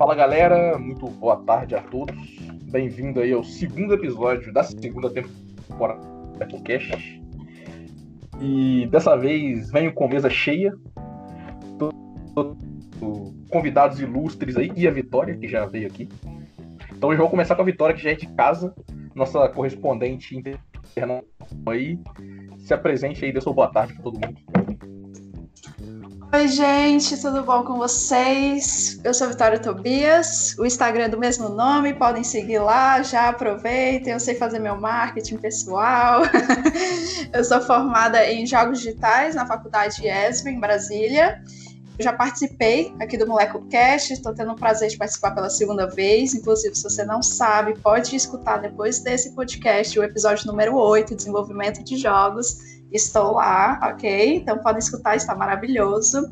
Fala galera, muito boa tarde a todos. Bem-vindo aí ao segundo episódio da segunda temporada da Cast. E dessa vez venho com mesa cheia. Tô, tô, tô, convidados ilustres aí e a Vitória, que já veio aqui. Então eu já vou começar com a Vitória, que já é de casa, nossa correspondente internacional aí. Se apresente aí, dê sua boa tarde para todo mundo. Oi, gente, tudo bom com vocês? Eu sou Vitória Tobias, o Instagram é do mesmo nome, podem seguir lá, já aproveitem, eu sei fazer meu marketing pessoal. eu sou formada em Jogos Digitais na Faculdade ESB, em Brasília. Eu já participei aqui do Moleco Cast, estou tendo o prazer de participar pela segunda vez. Inclusive, se você não sabe, pode escutar depois desse podcast o episódio número 8, Desenvolvimento de Jogos estou lá, ok? Então podem escutar, está maravilhoso.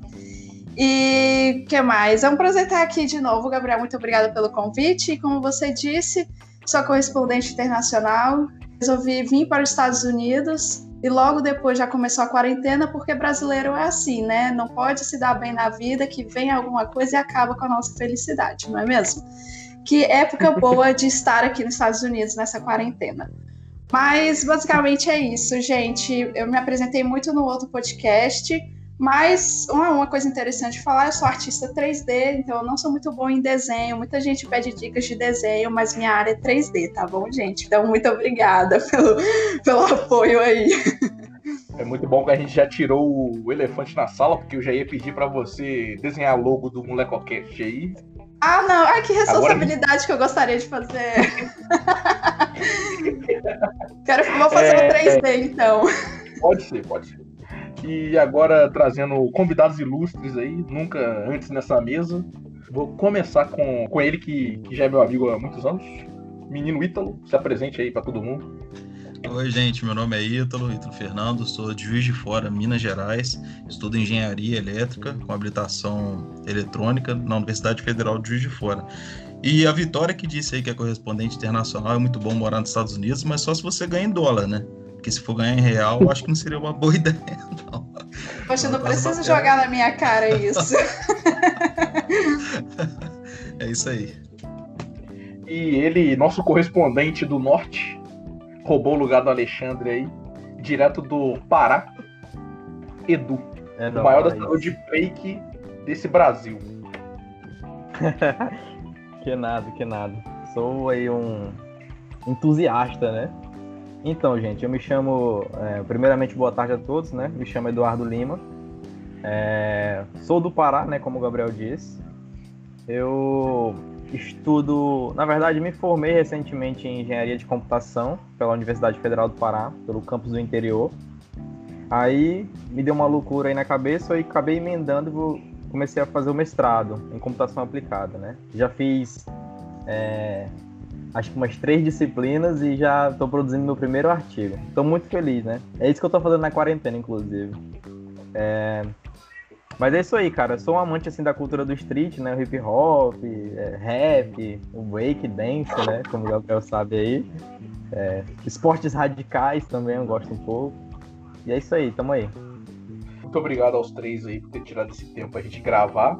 E que mais? É um prazer estar aqui de novo, Gabriel. Muito obrigada pelo convite. E como você disse, sou correspondente internacional. Resolvi vir para os Estados Unidos e logo depois já começou a quarentena, porque brasileiro é assim, né? Não pode se dar bem na vida, que vem alguma coisa e acaba com a nossa felicidade, não é mesmo? Que época boa de estar aqui nos Estados Unidos nessa quarentena. Mas basicamente é isso, gente. Eu me apresentei muito no outro podcast, mas uma, uma coisa interessante de falar, eu sou artista 3D, então eu não sou muito bom em desenho. Muita gente pede dicas de desenho, mas minha área é 3D, tá bom, gente? Então, muito obrigada pelo, pelo apoio aí. É muito bom que a gente já tirou o elefante na sala, porque eu já ia pedir para você desenhar o logo do Molecocast aí. Ah, não. Ai, que responsabilidade Agora... que eu gostaria de fazer. Quero, vou fazer é, um 3D, então. Pode ser, pode ser. E agora trazendo convidados ilustres aí, nunca antes nessa mesa. Vou começar com, com ele, que, que já é meu amigo há muitos anos. Menino Ítalo, se apresente aí para todo mundo. Oi, gente, meu nome é Ítalo, Ítalo Fernando, sou de Juiz de Fora, Minas Gerais, estudo Engenharia Elétrica com habilitação eletrônica na Universidade Federal de Juiz de Fora. E a Vitória que disse aí que é correspondente internacional, é muito bom morar nos Estados Unidos, mas só se você ganha em dólar, né? Porque se for ganhar em real, eu acho que não seria uma boa ideia, não. Poxa, não preciso jogar na minha cara isso. é isso aí. E ele, nosso correspondente do norte, roubou o lugar do Alexandre aí, direto do Pará. Edu, é o maior da saúde fake desse Brasil. que nada, que nada. Sou aí um entusiasta, né? Então, gente, eu me chamo. É, primeiramente, boa tarde a todos, né? Me chamo Eduardo Lima. É, sou do Pará, né? Como o Gabriel disse. Eu Estudo, na verdade, me formei recentemente em engenharia de computação pela Universidade Federal do Pará, pelo campus do interior. Aí me deu uma loucura aí na cabeça e acabei emendando comecei a fazer o mestrado em computação aplicada, né? Já fiz é, acho que umas três disciplinas e já estou produzindo meu primeiro artigo. Estou muito feliz, né? É isso que eu estou fazendo na quarentena, inclusive. É, mas é isso aí, cara. Eu sou um amante assim da cultura do street, né? O hip hop, é, rap, o break dance, né? Como o Gabriel sabe aí. É, esportes radicais também eu gosto um pouco. E é isso aí, tamo aí. Muito obrigado aos três aí por ter tirado esse tempo pra gente gravar.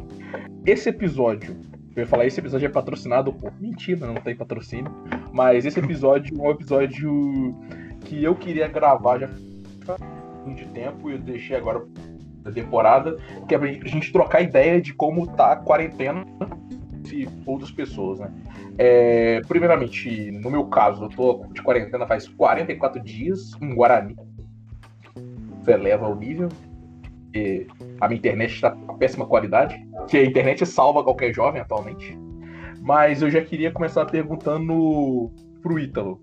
Esse episódio, eu ia falar, esse episódio é patrocinado por. Mentira, não tem patrocínio. Mas esse episódio é um episódio que eu queria gravar já de tempo e eu deixei agora da temporada, que é pra gente trocar ideia de como tá a quarentena de outras pessoas, né? É, primeiramente, no meu caso, eu tô de quarentena faz 44 dias em Guarani. Você eleva o nível. E a minha internet está com péssima qualidade, que a internet salva qualquer jovem atualmente. Mas eu já queria começar perguntando pro Ítalo.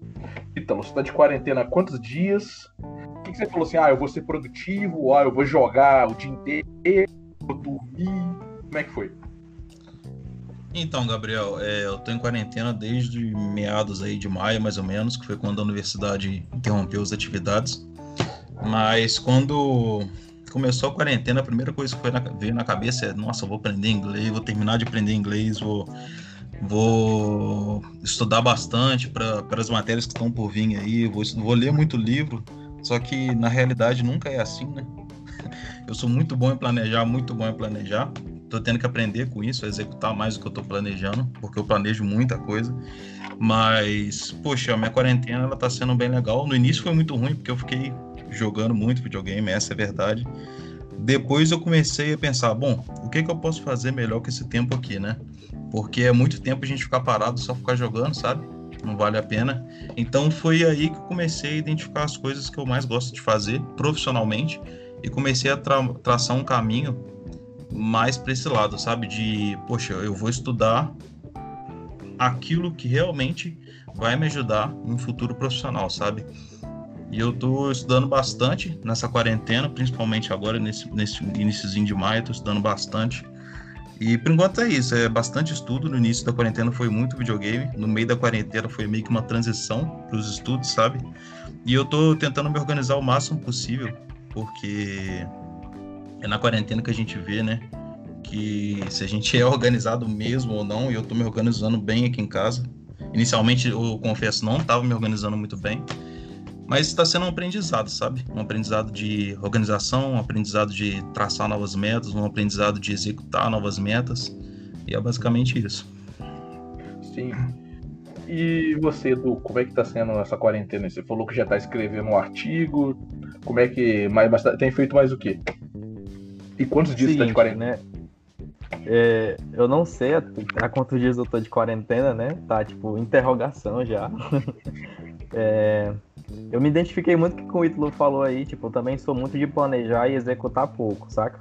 Ítalo, você tá de quarentena há quantos dias? O que, que, você falou assim? Ah, eu vou ser produtivo, ah, eu vou jogar o dia inteiro, vou dormir. Como é que foi? Então, Gabriel, é, eu tô em quarentena desde meados aí de maio, mais ou menos, que foi quando a universidade interrompeu as atividades. Mas quando começou a quarentena, a primeira coisa que na, veio na cabeça é, nossa, eu vou aprender inglês, vou terminar de aprender inglês, vou vou estudar bastante para as matérias que estão por vir aí, vou, vou ler muito livro, só que na realidade nunca é assim, né? Eu sou muito bom em planejar, muito bom em planejar, tô tendo que aprender com isso, executar mais do que eu tô planejando, porque eu planejo muita coisa. Mas, poxa, a minha quarentena ela tá sendo bem legal. No início foi muito ruim, porque eu fiquei jogando muito videogame, essa é a verdade. Depois eu comecei a pensar, bom, o que, que eu posso fazer melhor com esse tempo aqui, né? Porque é muito tempo a gente ficar parado só ficar jogando, sabe? Não vale a pena. Então foi aí que eu comecei a identificar as coisas que eu mais gosto de fazer profissionalmente e comecei a tra traçar um caminho mais para esse lado, sabe? De, poxa, eu vou estudar aquilo que realmente vai me ajudar no futuro profissional, sabe? E eu tô estudando bastante nessa quarentena, principalmente agora nesse, nesse iníciozinho de maio, tô estudando bastante. E por enquanto é isso, é bastante estudo. No início da quarentena foi muito videogame, no meio da quarentena foi meio que uma transição para os estudos, sabe? E eu tô tentando me organizar o máximo possível, porque é na quarentena que a gente vê, né? Que se a gente é organizado mesmo ou não, e eu tô me organizando bem aqui em casa. Inicialmente, eu confesso, não estava me organizando muito bem. Mas está sendo um aprendizado, sabe? Um aprendizado de organização, um aprendizado de traçar novas metas, um aprendizado de executar novas metas. E é basicamente isso. Sim. E você, Edu, como é que está sendo essa quarentena? Você falou que já está escrevendo um artigo. Como é que. Mas tem feito mais o quê? E quantos dias Seguinte, você tá de quarentena? Né? É, eu não sei há quantos dias eu tô de quarentena, né? Tá tipo interrogação já. é, eu me identifiquei muito com o que o Ítalo falou aí, tipo, eu também sou muito de planejar e executar pouco, saca?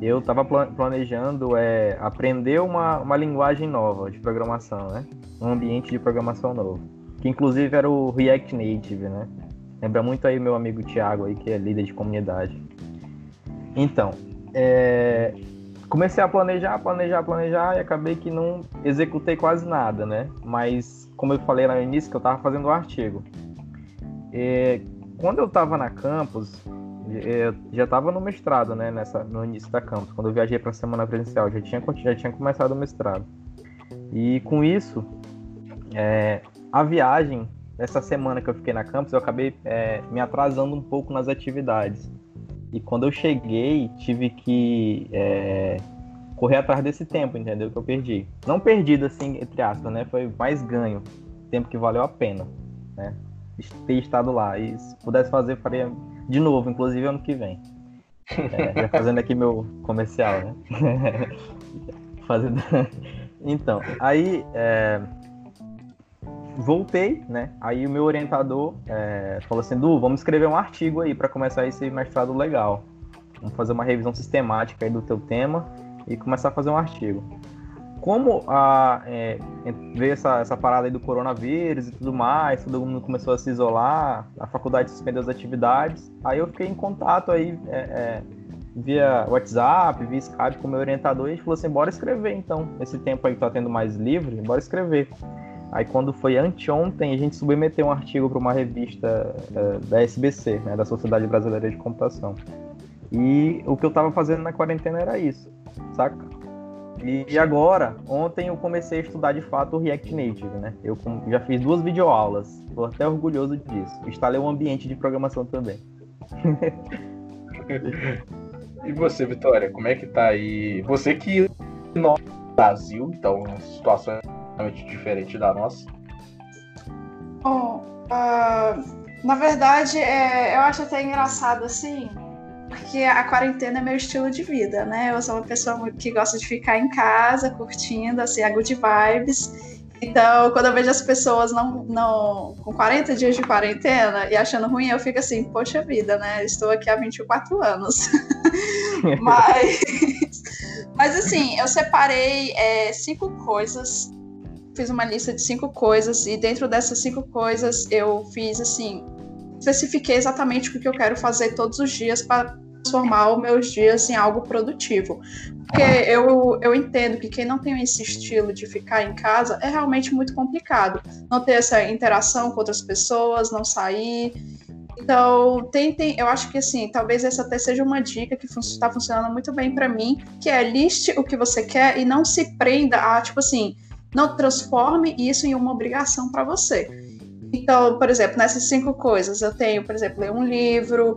Eu tava planejando é, aprender uma, uma linguagem nova de programação, né? Um ambiente de programação novo. Que inclusive era o React Native, né? Lembra muito aí meu amigo Thiago aí, que é líder de comunidade. Então, é, comecei a planejar, planejar, planejar e acabei que não executei quase nada, né? Mas, como eu falei lá no início, que eu tava fazendo um artigo. É, quando eu estava na campus, é, já estava no mestrado, né, nessa, no início da campus, quando eu viajei para a semana presencial, já tinha, já tinha começado o mestrado. E com isso, é, a viagem, essa semana que eu fiquei na campus, eu acabei é, me atrasando um pouco nas atividades. E quando eu cheguei, tive que é, correr atrás desse tempo, entendeu? Que eu perdi. Não perdido, assim, entre aspas, né? Foi mais ganho. Tempo que valeu a pena, né? Ter estado lá. E se pudesse fazer, faria de novo, inclusive ano que vem. É, já fazendo aqui meu comercial, né? fazendo... Então, aí é... voltei, né? Aí o meu orientador é... falou assim: Du, vamos escrever um artigo aí para começar esse mestrado legal. Vamos fazer uma revisão sistemática aí do teu tema e começar a fazer um artigo como a, é, veio essa, essa parada aí do coronavírus e tudo mais, todo mundo começou a se isolar, a faculdade suspendeu as atividades, aí eu fiquei em contato aí é, é, via WhatsApp, via Skype com o meu orientador e gente falou assim, bora escrever então, esse tempo aí que tá tendo mais livre, bora escrever. Aí quando foi anteontem, a gente submeteu um artigo para uma revista é, da SBC, né, da Sociedade Brasileira de Computação. E o que eu tava fazendo na quarentena era isso, saca? E agora, ontem eu comecei a estudar de fato o React Native, né? Eu já fiz duas videoaulas, tô até orgulhoso disso. Instalei um ambiente de programação também. e você, Vitória, como é que tá aí? Você que no Brasil, então, uma situação totalmente diferente da nossa. Bom, uh, na verdade, é, eu acho até engraçado assim, porque a quarentena é meu estilo de vida, né? Eu sou uma pessoa que gosta de ficar em casa, curtindo, assim, a good vibes. Então, quando eu vejo as pessoas não, não com 40 dias de quarentena e achando ruim, eu fico assim, poxa vida, né? Estou aqui há 24 anos. mas, mas, assim, eu separei é, cinco coisas, fiz uma lista de cinco coisas, e dentro dessas cinco coisas eu fiz, assim, especifiquei exatamente o que eu quero fazer todos os dias para transformar os meus dias em algo produtivo. Porque eu, eu entendo que quem não tem esse estilo de ficar em casa é realmente muito complicado. Não ter essa interação com outras pessoas, não sair. Então, tentem, eu acho que assim, talvez essa até seja uma dica que está funcionando muito bem para mim, que é liste o que você quer e não se prenda a, tipo assim, não transforme isso em uma obrigação para você. Então, por exemplo, nessas cinco coisas, eu tenho, por exemplo, ler um livro,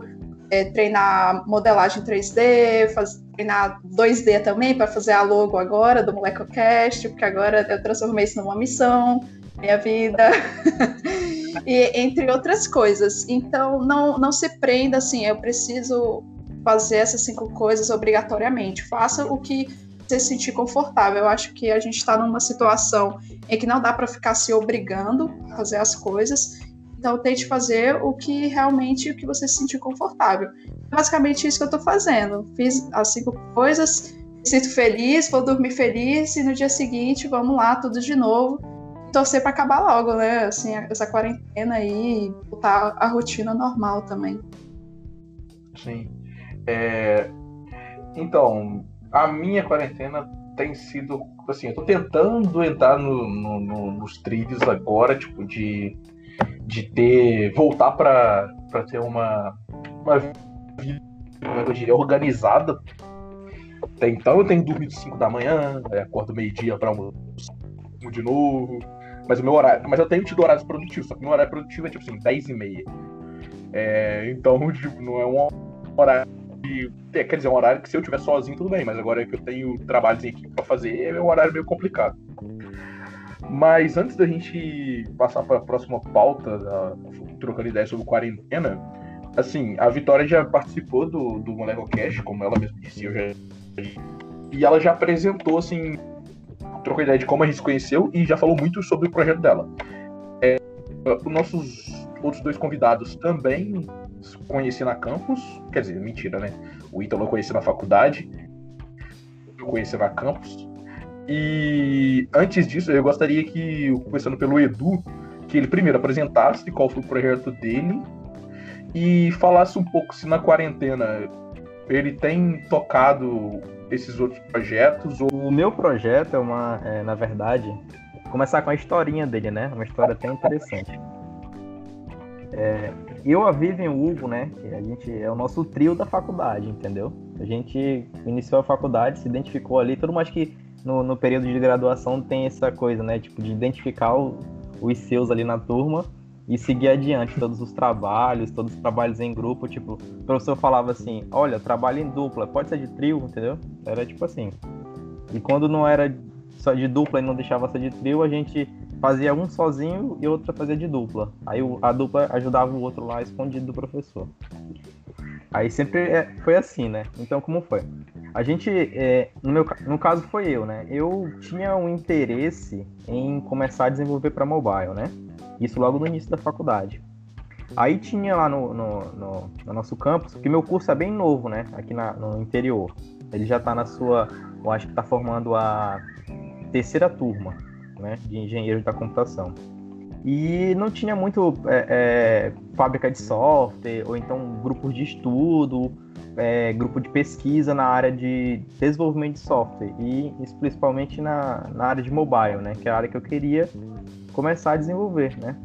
é, treinar modelagem 3D, faz, treinar 2D também para fazer a logo agora do MolecoCast, porque agora eu transformei isso numa missão, minha vida, e entre outras coisas. Então, não, não se prenda assim, eu preciso fazer essas cinco coisas obrigatoriamente. Faça o que você se sentir confortável. Eu acho que a gente está numa situação em que não dá para ficar se obrigando a fazer as coisas. Então tente fazer o que realmente o que você se sentir confortável. Basicamente isso que eu estou fazendo. Fiz as cinco coisas, me sinto feliz, vou dormir feliz e no dia seguinte vamos lá tudo de novo. Torcer para acabar logo, né? Assim, essa quarentena aí e voltar à rotina normal também. Sim. É... Então, a minha quarentena tem sido assim, eu tô tentando entrar no, no, no, nos trilhos agora, tipo, de, de ter. voltar pra ter uma, uma vida, é eu diria, organizada. Então eu tenho dormido 5 da manhã, acordo meio-dia pra almoçar de novo. Mas o meu horário. Mas eu tenho tido horários produtivos, só que meu horário produtivo é tipo assim, 10 e meia. É, então, tipo, não é um horário e, é, quer dizer, é um horário que se eu estiver sozinho, tudo bem, mas agora que eu tenho trabalhos em equipe para fazer, é um horário meio complicado. Mas antes da gente passar para a próxima pauta, da, trocando ideias sobre quarentena, assim, a Vitória já participou do, do Moleco Cash, como ela mesma disse, eu já, e ela já apresentou, assim, trocou ideia de como a gente se conheceu e já falou muito sobre o projeto dela. É, os nossos outros dois convidados também conheci na campus, quer dizer, mentira, né? O Ítalo eu conheci na faculdade, eu conheci na campus. E antes disso, eu gostaria que, começando pelo Edu, que ele primeiro apresentasse qual foi o projeto dele e falasse um pouco se na quarentena ele tem tocado esses outros projetos. Ou... O meu projeto é uma, é, na verdade, começar com a historinha dele, né? Uma história até interessante. É, eu, a Vivian Hugo, né? A gente é o nosso trio da faculdade, entendeu? A gente iniciou a faculdade, se identificou ali, tudo mais que no, no período de graduação tem essa coisa, né? Tipo, de identificar o, os seus ali na turma e seguir adiante todos os trabalhos, todos os trabalhos em grupo. Tipo, o professor falava assim: olha, trabalho em dupla, pode ser de trio, entendeu? Era tipo assim. E quando não era só de dupla e não deixava ser de trio, a gente fazia um sozinho e outro fazia de dupla. Aí a dupla ajudava o outro lá escondido do professor. Aí sempre é, foi assim, né? Então como foi? A gente, é, no meu no caso foi eu, né? Eu tinha um interesse em começar a desenvolver para mobile, né? Isso logo no início da faculdade. Aí tinha lá no, no, no, no nosso campus, que meu curso é bem novo, né? Aqui na, no interior. Ele já está na sua, eu acho que está formando a terceira turma né, de engenheiros da computação. E não tinha muito é, é, fábrica de software, ou então grupos de estudo, é, grupo de pesquisa na área de desenvolvimento de software, e isso principalmente na, na área de mobile, né, que é a área que eu queria começar a desenvolver, né?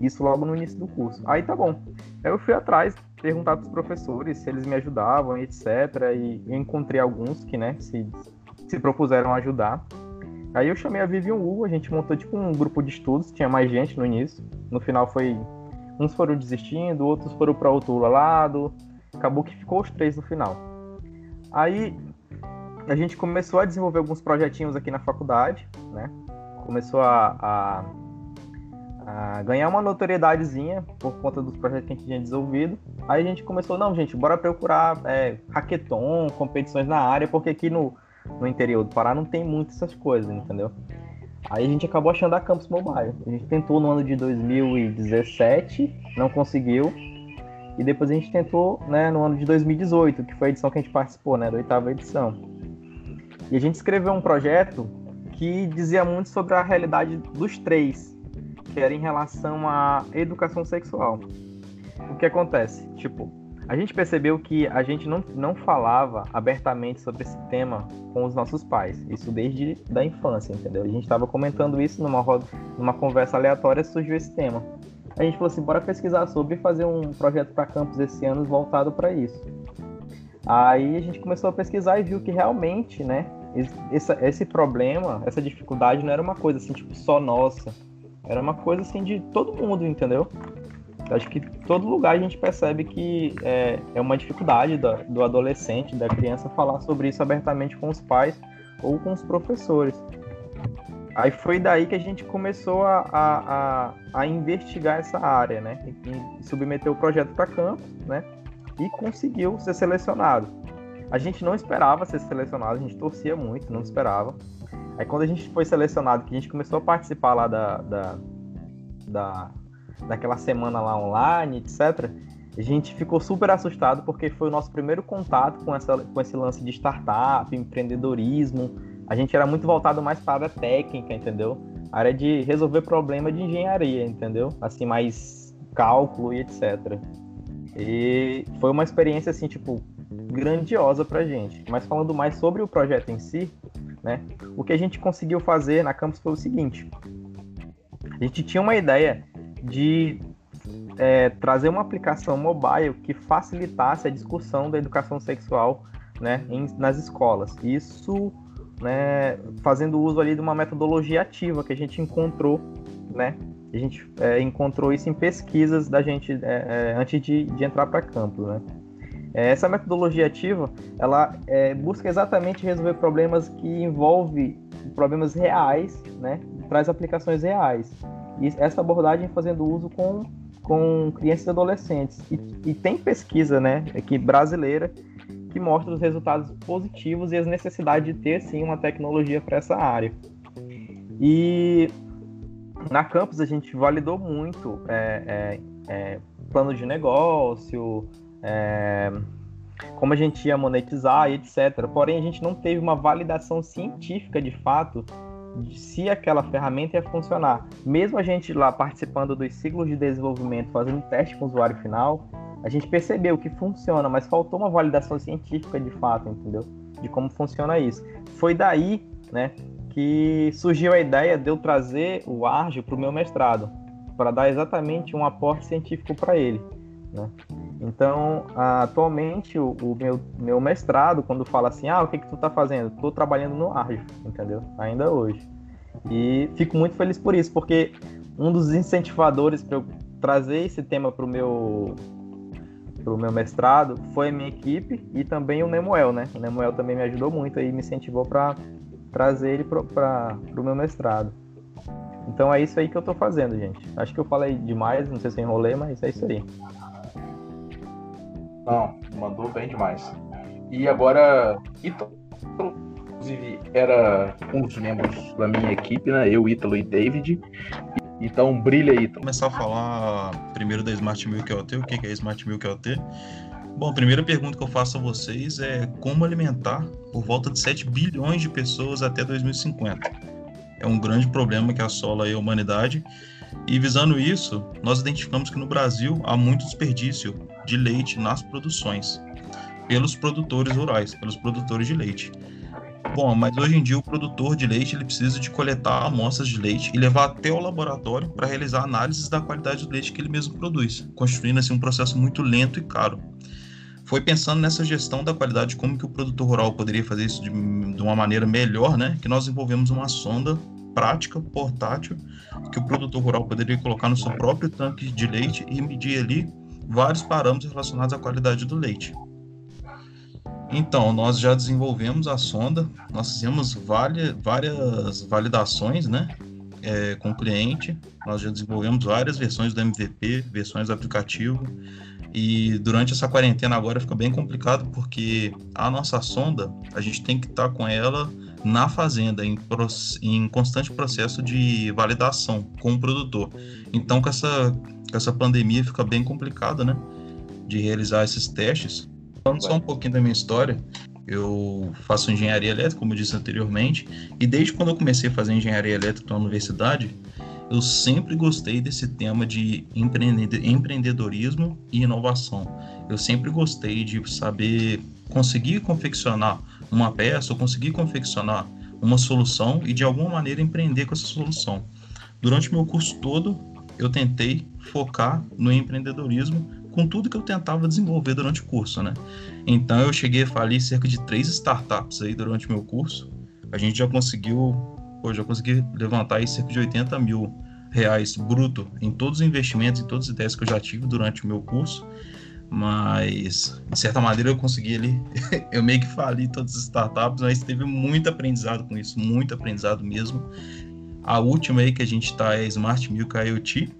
Isso logo no início do curso. Aí tá bom. Eu fui atrás, perguntar para os professores se eles me ajudavam, etc. E encontrei alguns que, né, se, se propuseram ajudar. Aí eu chamei a Vivian Hugo, a gente montou tipo um grupo de estudos, tinha mais gente no início. No final foi. Uns foram desistindo, outros foram para outro lado. Acabou que ficou os três no final. Aí a gente começou a desenvolver alguns projetinhos aqui na faculdade, né? Começou a, a, a ganhar uma notoriedadezinha por conta dos projetos que a gente tinha desenvolvido. Aí a gente começou, não, gente, bora procurar é, hackathon, competições na área, porque aqui no, no interior do Pará não tem muitas essas coisas, entendeu? Aí a gente acabou achando a Campus Mobile. A gente tentou no ano de 2017, não conseguiu. E depois a gente tentou né, no ano de 2018, que foi a edição que a gente participou, né, da oitava edição. E a gente escreveu um projeto que dizia muito sobre a realidade dos três, que era em relação à educação sexual. O que acontece? Tipo, a gente percebeu que a gente não, não falava abertamente sobre esse tema com os nossos pais. Isso desde da infância, entendeu? A gente estava comentando isso numa, roda, numa conversa aleatória, surgiu esse tema. A gente falou assim, bora pesquisar sobre e fazer um projeto para campus esse ano voltado para isso. Aí a gente começou a pesquisar e viu que realmente, né, esse, esse problema, essa dificuldade não era uma coisa assim, tipo, só nossa. Era uma coisa assim de todo mundo, entendeu? Acho que todo lugar a gente percebe que é, é uma dificuldade do, do adolescente, da criança, falar sobre isso abertamente com os pais ou com os professores. Aí foi daí que a gente começou a, a, a, a investigar essa área, né? E, e submeteu o projeto para campus, né? E conseguiu ser selecionado. A gente não esperava ser selecionado, a gente torcia muito, não esperava. Aí quando a gente foi selecionado, que a gente começou a participar lá da, da, da daquela semana lá online, etc., a gente ficou super assustado porque foi o nosso primeiro contato com, essa, com esse lance de startup, empreendedorismo. A gente era muito voltado mais para a técnica, entendeu? A área de resolver problema de engenharia, entendeu? Assim, mais cálculo e etc. E foi uma experiência, assim, tipo, grandiosa pra gente. Mas falando mais sobre o projeto em si, né? O que a gente conseguiu fazer na campus foi o seguinte. A gente tinha uma ideia de é, trazer uma aplicação mobile que facilitasse a discussão da educação sexual né, em, nas escolas. Isso né, fazendo uso ali de uma metodologia ativa que a gente encontrou, né? A gente é, encontrou isso em pesquisas da gente é, é antes de, de entrar para campo, né? É, essa metodologia ativa, ela é, busca exatamente resolver problemas que envolvem problemas reais, né? Traz aplicações reais. E essa abordagem fazendo uso com, com crianças e adolescentes. E, e tem pesquisa, né, aqui brasileira, que mostra os resultados positivos e as necessidades de ter, sim, uma tecnologia para essa área. E na campus a gente validou muito é, é, é, plano de negócio, é, como a gente ia monetizar etc. Porém, a gente não teve uma validação científica de fato se aquela ferramenta ia funcionar. Mesmo a gente lá participando dos ciclos de desenvolvimento, fazendo teste com o usuário final, a gente percebeu que funciona, mas faltou uma validação científica de fato, entendeu? De como funciona isso. Foi daí, né, que surgiu a ideia de eu trazer o Argio para o meu mestrado, para dar exatamente um aporte científico para ele. Né? Então, atualmente, o, o, meu, meu mestrado, quando fala assim, ah, o que, que tu tá fazendo? Estou trabalhando no Argio, entendeu? Ainda hoje. E fico muito feliz por isso, porque um dos incentivadores para eu trazer esse tema para o meu pro meu mestrado foi a minha equipe e também o Nemuel, né? O Nemuel também me ajudou muito e me incentivou para trazer ele para o meu mestrado. Então é isso aí que eu estou fazendo, gente. Acho que eu falei demais, não sei se enrolei, mas é isso aí. Não, mandou bem demais. E agora, Ítalo, inclusive, era um dos membros da minha equipe, né? Eu, Ítalo e David. Então, brilha. Vou começar a falar primeiro da Smart Milk LT. O que é Smart Milk LT? Bom, a primeira pergunta que eu faço a vocês é como alimentar por volta de 7 bilhões de pessoas até 2050. É um grande problema que assola a humanidade e visando isso, nós identificamos que no Brasil há muito desperdício de leite nas produções pelos produtores rurais, pelos produtores de leite. Bom, mas hoje em dia o produtor de leite ele precisa de coletar amostras de leite e levar até o laboratório para realizar análises da qualidade do leite que ele mesmo produz, constituindo assim um processo muito lento e caro. Foi pensando nessa gestão da qualidade, como que o produtor rural poderia fazer isso de, de uma maneira melhor, né? Que nós desenvolvemos uma sonda prática, portátil, que o produtor rural poderia colocar no seu próprio tanque de leite e medir ali vários parâmetros relacionados à qualidade do leite. Então, nós já desenvolvemos a sonda, nós fizemos várias validações né, é, com o cliente, nós já desenvolvemos várias versões do MVP, versões do aplicativo, e durante essa quarentena agora fica bem complicado porque a nossa sonda, a gente tem que estar com ela na fazenda, em, em constante processo de validação com o produtor. Então, com essa, com essa pandemia, fica bem complicado, né? De realizar esses testes. Falando só um pouquinho da minha história, eu faço engenharia elétrica, como eu disse anteriormente, e desde quando eu comecei a fazer engenharia elétrica na universidade, eu sempre gostei desse tema de empreendedorismo e inovação. Eu sempre gostei de saber conseguir confeccionar uma peça ou conseguir confeccionar uma solução e de alguma maneira empreender com essa solução. Durante o meu curso todo, eu tentei focar no empreendedorismo com tudo que eu tentava desenvolver durante o curso, né? Então eu cheguei a falir cerca de três startups aí durante o meu curso. A gente já conseguiu, pô, já consegui levantar aí cerca de 80 mil reais bruto em todos os investimentos, em todas as ideias que eu já tive durante o meu curso, mas de certa maneira eu consegui ali, eu meio que fali todas as startups, mas teve muito aprendizado com isso, muito aprendizado mesmo. A última aí que a gente está é Smart Milk IoT.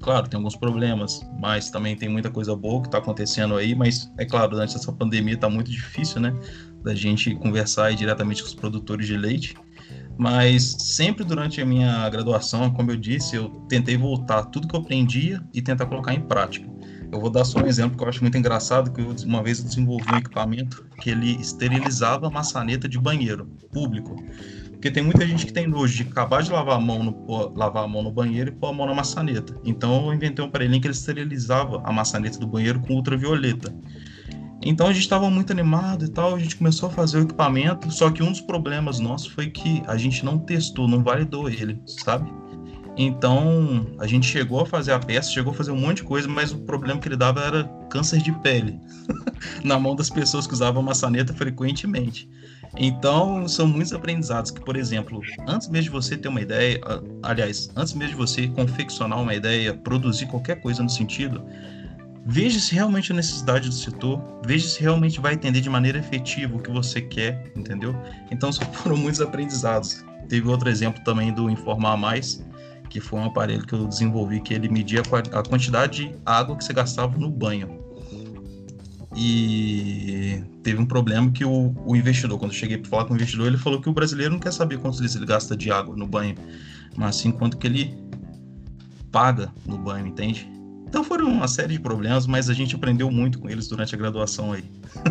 Claro, tem alguns problemas, mas também tem muita coisa boa que está acontecendo aí, mas é claro, durante essa pandemia está muito difícil, né, da gente conversar diretamente com os produtores de leite. Mas sempre durante a minha graduação, como eu disse, eu tentei voltar tudo que eu aprendia e tentar colocar em prática. Eu vou dar só um exemplo que eu acho muito engraçado, que eu, uma vez eu desenvolvi um equipamento que ele esterilizava a maçaneta de banheiro público. Porque tem muita gente que tem nojo de acabar de lavar a mão no, lavar a mão no banheiro e pôr a mão na maçaneta. Então eu inventei um aparelhinho que ele esterilizava a maçaneta do banheiro com ultravioleta. Então a gente estava muito animado e tal, a gente começou a fazer o equipamento, só que um dos problemas nossos foi que a gente não testou, não validou ele, sabe? Então a gente chegou a fazer a peça, chegou a fazer um monte de coisa, mas o problema que ele dava era câncer de pele na mão das pessoas que usavam maçaneta frequentemente. Então são muitos aprendizados que, por exemplo, antes mesmo de você ter uma ideia, aliás, antes mesmo de você confeccionar uma ideia, produzir qualquer coisa no sentido, Veja se realmente a necessidade do setor, veja se realmente vai entender de maneira efetiva o que você quer, entendeu? Então foram muitos aprendizados. Teve outro exemplo também do Informar Mais, que foi um aparelho que eu desenvolvi que ele media a quantidade de água que você gastava no banho. E teve um problema que o, o investidor, quando eu cheguei para falar com o investidor, ele falou que o brasileiro não quer saber quantos litros ele gasta de água no banho, mas sim quanto que ele paga no banho, entende? Então foram uma série de problemas, mas a gente aprendeu muito com eles durante a graduação aí.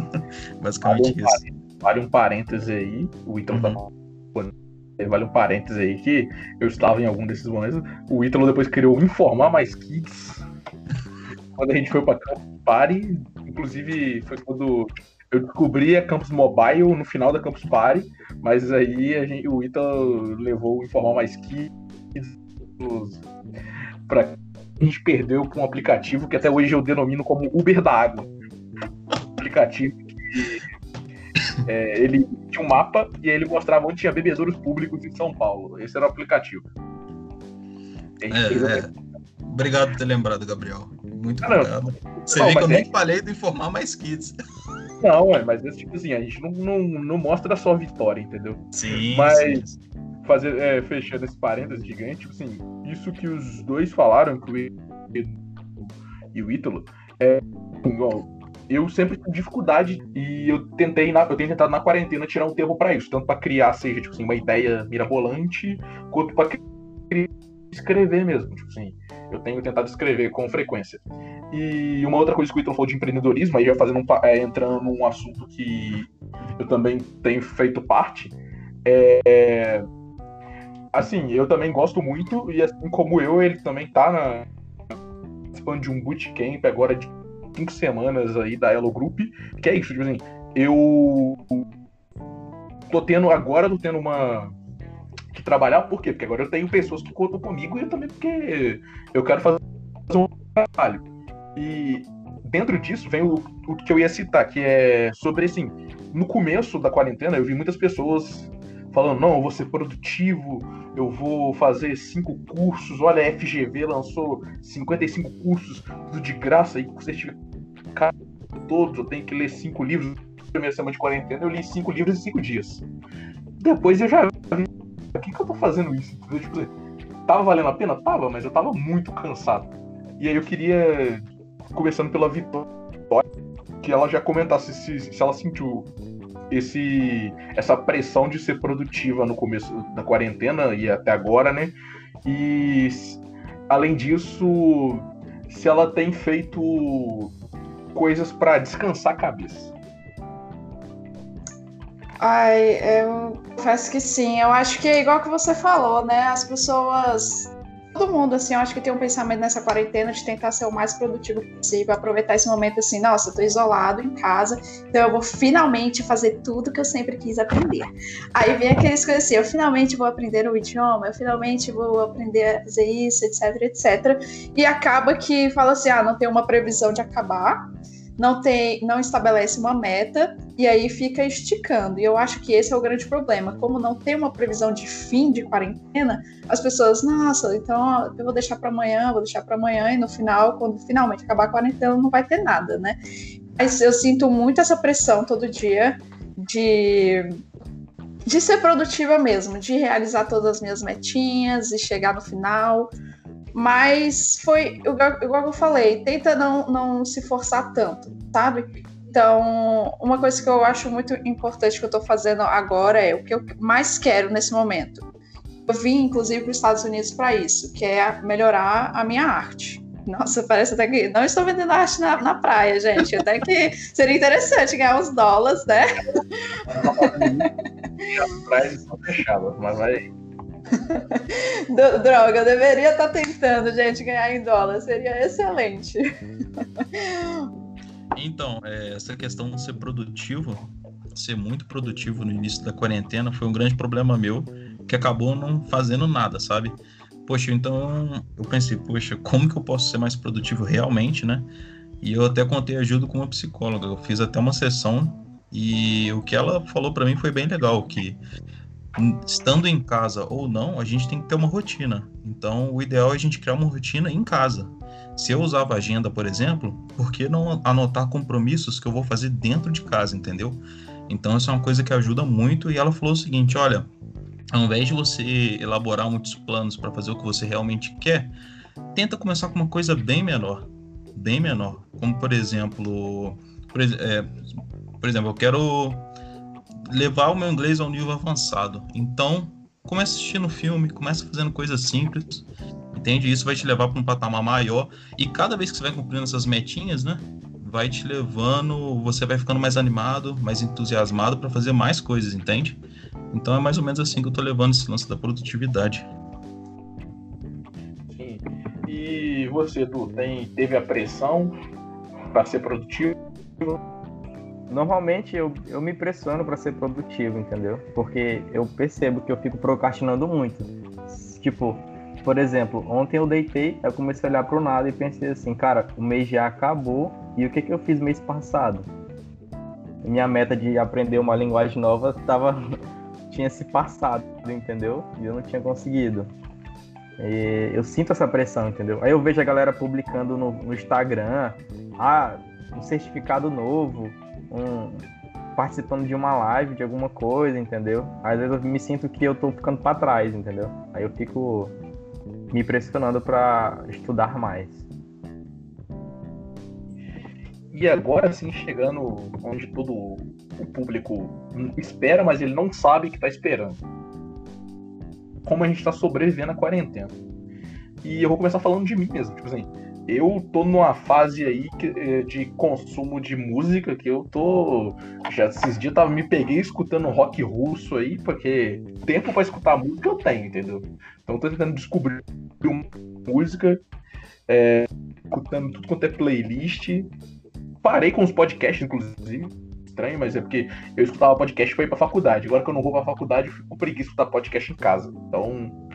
Basicamente vale um isso. Vale um parêntese aí, o Ítalo tá uhum. tá Vale um parêntese aí que eu estava em algum desses momentos. O Ítalo depois criou Informar Mais Kids. quando a gente foi para Campus Party, inclusive foi quando eu descobri a Campus Mobile no final da Campus Party, mas aí gente, o Ítalo levou Informar Mais Kids para a gente perdeu para um aplicativo que até hoje eu denomino como Uber da Água. Um aplicativo que é, ele tinha um mapa e ele mostrava onde tinha bebedouros públicos em São Paulo. Esse era o aplicativo. É, é. Obrigado por ter lembrado, Gabriel. Muito obrigado. Você não, vê que eu nem é falei do informar mais kids. Não, é, mas tipo assim, a gente não, não, não mostra só a vitória, entendeu? Sim. Mas sim fazer, é, fechando esse parênteses gigante, tipo assim, isso que os dois falaram, que o e o Ítalo, é igual. Eu sempre tive dificuldade e eu tentei, na, eu tenho tentado na quarentena tirar um tempo para isso, tanto para criar, seja tipo assim, uma ideia mirabolante, quanto para escrever mesmo, tipo assim. Eu tenho tentado escrever com frequência. E uma outra coisa que o Ítalo falou de empreendedorismo, aí já fazendo um, é, entrando num assunto que eu também tenho feito parte, é, assim, eu também gosto muito, e assim como eu, ele também tá na, participando de um bootcamp agora de cinco semanas aí da Elo Group, que é isso, tipo assim, eu tô tendo, agora tô tendo uma que trabalhar, por quê? Porque agora eu tenho pessoas que contam comigo e eu também porque eu quero fazer um trabalho. E dentro disso vem o, o que eu ia citar, que é sobre assim, no começo da quarentena eu vi muitas pessoas falando, não, eu vou ser produtivo, eu vou fazer cinco cursos, olha, a FGV lançou 55 cursos, tudo de graça, aí com certificado todos, eu tenho que ler cinco livros. Na primeira semana de quarentena, eu li cinco livros em cinco dias. Depois eu já por que, que eu tô fazendo isso? Tipo, tava valendo a pena? Tava, mas eu tava muito cansado. E aí eu queria, começando pela Vitória, que ela já comentasse se, se ela sentiu esse essa pressão de ser produtiva no começo da quarentena e até agora, né? E além disso, se ela tem feito coisas para descansar a cabeça. Ai, eu confesso que sim. Eu acho que é igual que você falou, né? As pessoas todo mundo, assim, eu acho que tem um pensamento nessa quarentena de tentar ser o mais produtivo possível, aproveitar esse momento assim, nossa, eu tô isolado em casa, então eu vou finalmente fazer tudo que eu sempre quis aprender. Aí vem aqueles coisas assim, eu finalmente vou aprender o idioma, eu finalmente vou aprender a fazer isso, etc, etc. E acaba que fala assim, ah, não tem uma previsão de acabar, não tem, não estabelece uma meta e aí fica esticando. E eu acho que esse é o grande problema. Como não tem uma previsão de fim de quarentena, as pessoas, nossa, então eu vou deixar para amanhã, vou deixar para amanhã e no final, quando finalmente acabar a quarentena, não vai ter nada, né? Mas eu sinto muito essa pressão todo dia de de ser produtiva mesmo, de realizar todas as minhas metinhas e chegar no final. Mas foi, igual, igual eu falei, tenta não, não se forçar tanto, sabe? Então, uma coisa que eu acho muito importante que eu estou fazendo agora é o que eu mais quero nesse momento. Eu vim, inclusive, para os Estados Unidos para isso, que é melhorar a minha arte. Nossa, parece até que. Não estou vendendo arte na, na praia, gente. Até que seria interessante ganhar uns dólares, né? As praias estão fechadas, mas vai. Droga, eu deveria estar tentando, gente, ganhar em dólar. Seria excelente. Então, é, essa questão de ser produtivo, ser muito produtivo no início da quarentena, foi um grande problema meu, que acabou não fazendo nada, sabe? Poxa, então eu pensei, poxa, como que eu posso ser mais produtivo realmente, né? E eu até contei ajuda com uma psicóloga. Eu fiz até uma sessão e o que ela falou para mim foi bem legal, que estando em casa ou não, a gente tem que ter uma rotina. Então, o ideal é a gente criar uma rotina em casa. Se eu usava agenda, por exemplo, por que não anotar compromissos que eu vou fazer dentro de casa, entendeu? Então, isso é uma coisa que ajuda muito. E ela falou o seguinte: olha, ao invés de você elaborar muitos planos para fazer o que você realmente quer, tenta começar com uma coisa bem menor. Bem menor. Como, por exemplo, por, é, por exemplo, eu quero levar o meu inglês ao nível avançado. Então, comece assistindo filme, comece fazendo coisas simples, entende? Isso vai te levar para um patamar maior. E cada vez que você vai cumprindo essas metinhas, né? Vai te levando, você vai ficando mais animado, mais entusiasmado para fazer mais coisas, entende? Então é mais ou menos assim que eu tô levando esse lance da produtividade. Sim. E você, Edu, tem, teve a pressão para ser produtivo? Normalmente eu, eu me pressiono para ser produtivo, entendeu? Porque eu percebo que eu fico procrastinando muito. Tipo, por exemplo, ontem eu deitei, eu comecei a olhar pro nada e pensei assim, cara, o mês já acabou e o que que eu fiz mês passado? Minha meta de aprender uma linguagem nova tava tinha se passado, entendeu? E eu não tinha conseguido. E eu sinto essa pressão, entendeu? Aí eu vejo a galera publicando no, no Instagram, ah, um certificado novo, um, participando de uma live, de alguma coisa, entendeu? Às vezes eu me sinto que eu tô ficando para trás, entendeu? Aí eu fico me pressionando para estudar mais. E agora sim, chegando onde todo o público espera, mas ele não sabe que tá esperando. Como a gente tá sobrevivendo à quarentena. E eu vou começar falando de mim mesmo, tipo assim, eu tô numa fase aí eh, de consumo de música que eu tô. Já esses dias tava, me peguei escutando rock russo aí, porque tempo para escutar música eu tenho, entendeu? Então tô tentando descobrir música, é, escutando tudo quanto é playlist. Parei com os podcasts, inclusive. Estranho, mas é porque eu escutava podcast pra ir pra faculdade. Agora que eu não vou pra faculdade, eu fico com preguiça de escutar podcast em casa. Então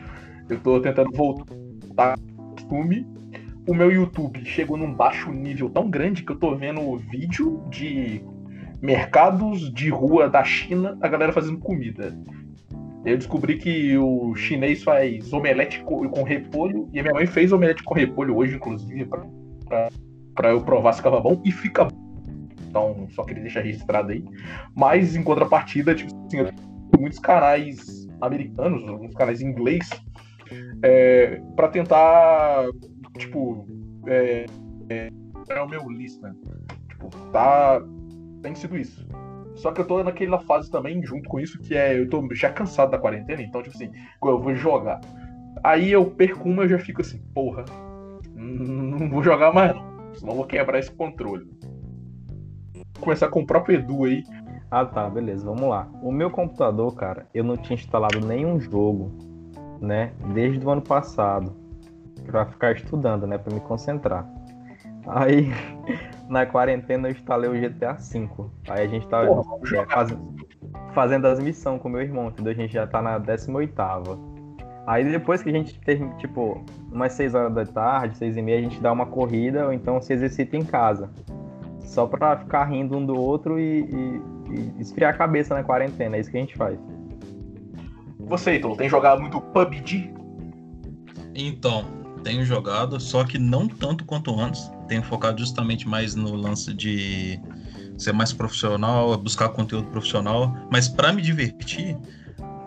eu tô tentando voltar costume o meu YouTube chegou num baixo nível tão grande que eu tô vendo vídeo de mercados de rua da China, a galera fazendo comida. Eu descobri que o chinês faz omelete com repolho, e a minha mãe fez omelete com repolho hoje, inclusive, pra, pra, pra eu provar se ficava bom, e fica bom. Então, só queria deixar registrado aí. Mas, em contrapartida, tipo assim, muitos canais americanos, alguns canais em inglês, é, para tentar tipo, é, é, é o meu lista. Tipo, tá. Tem sido isso. Só que eu tô naquela fase também, junto com isso, que é. Eu tô já cansado da quarentena, então, tipo assim, eu vou jogar. Aí eu perco uma, eu já fico assim, porra, não vou jogar mais não. Senão vou quebrar esse controle. Vou começar com o próprio Edu aí. Ah tá, beleza, vamos lá. O meu computador, cara, eu não tinha instalado nenhum jogo, né? Desde o ano passado para ficar estudando, né, para me concentrar. Aí na quarentena eu instalei o GTA V. Aí a gente tá é, faz, fazendo as missões com meu irmão, entendeu? A gente já tá na 18 Aí depois que a gente tem, tipo, umas 6 horas da tarde, 6 e meia, a gente dá uma corrida ou então se exercita em casa. só pra ficar rindo um do outro e, e, e esfriar a cabeça na quarentena. É isso que a gente faz. Você, Ítalo, tem jogado muito PUBG? Então, tenho jogado, só que não tanto quanto antes. Tenho focado justamente mais no lance de ser mais profissional, buscar conteúdo profissional. Mas para me divertir,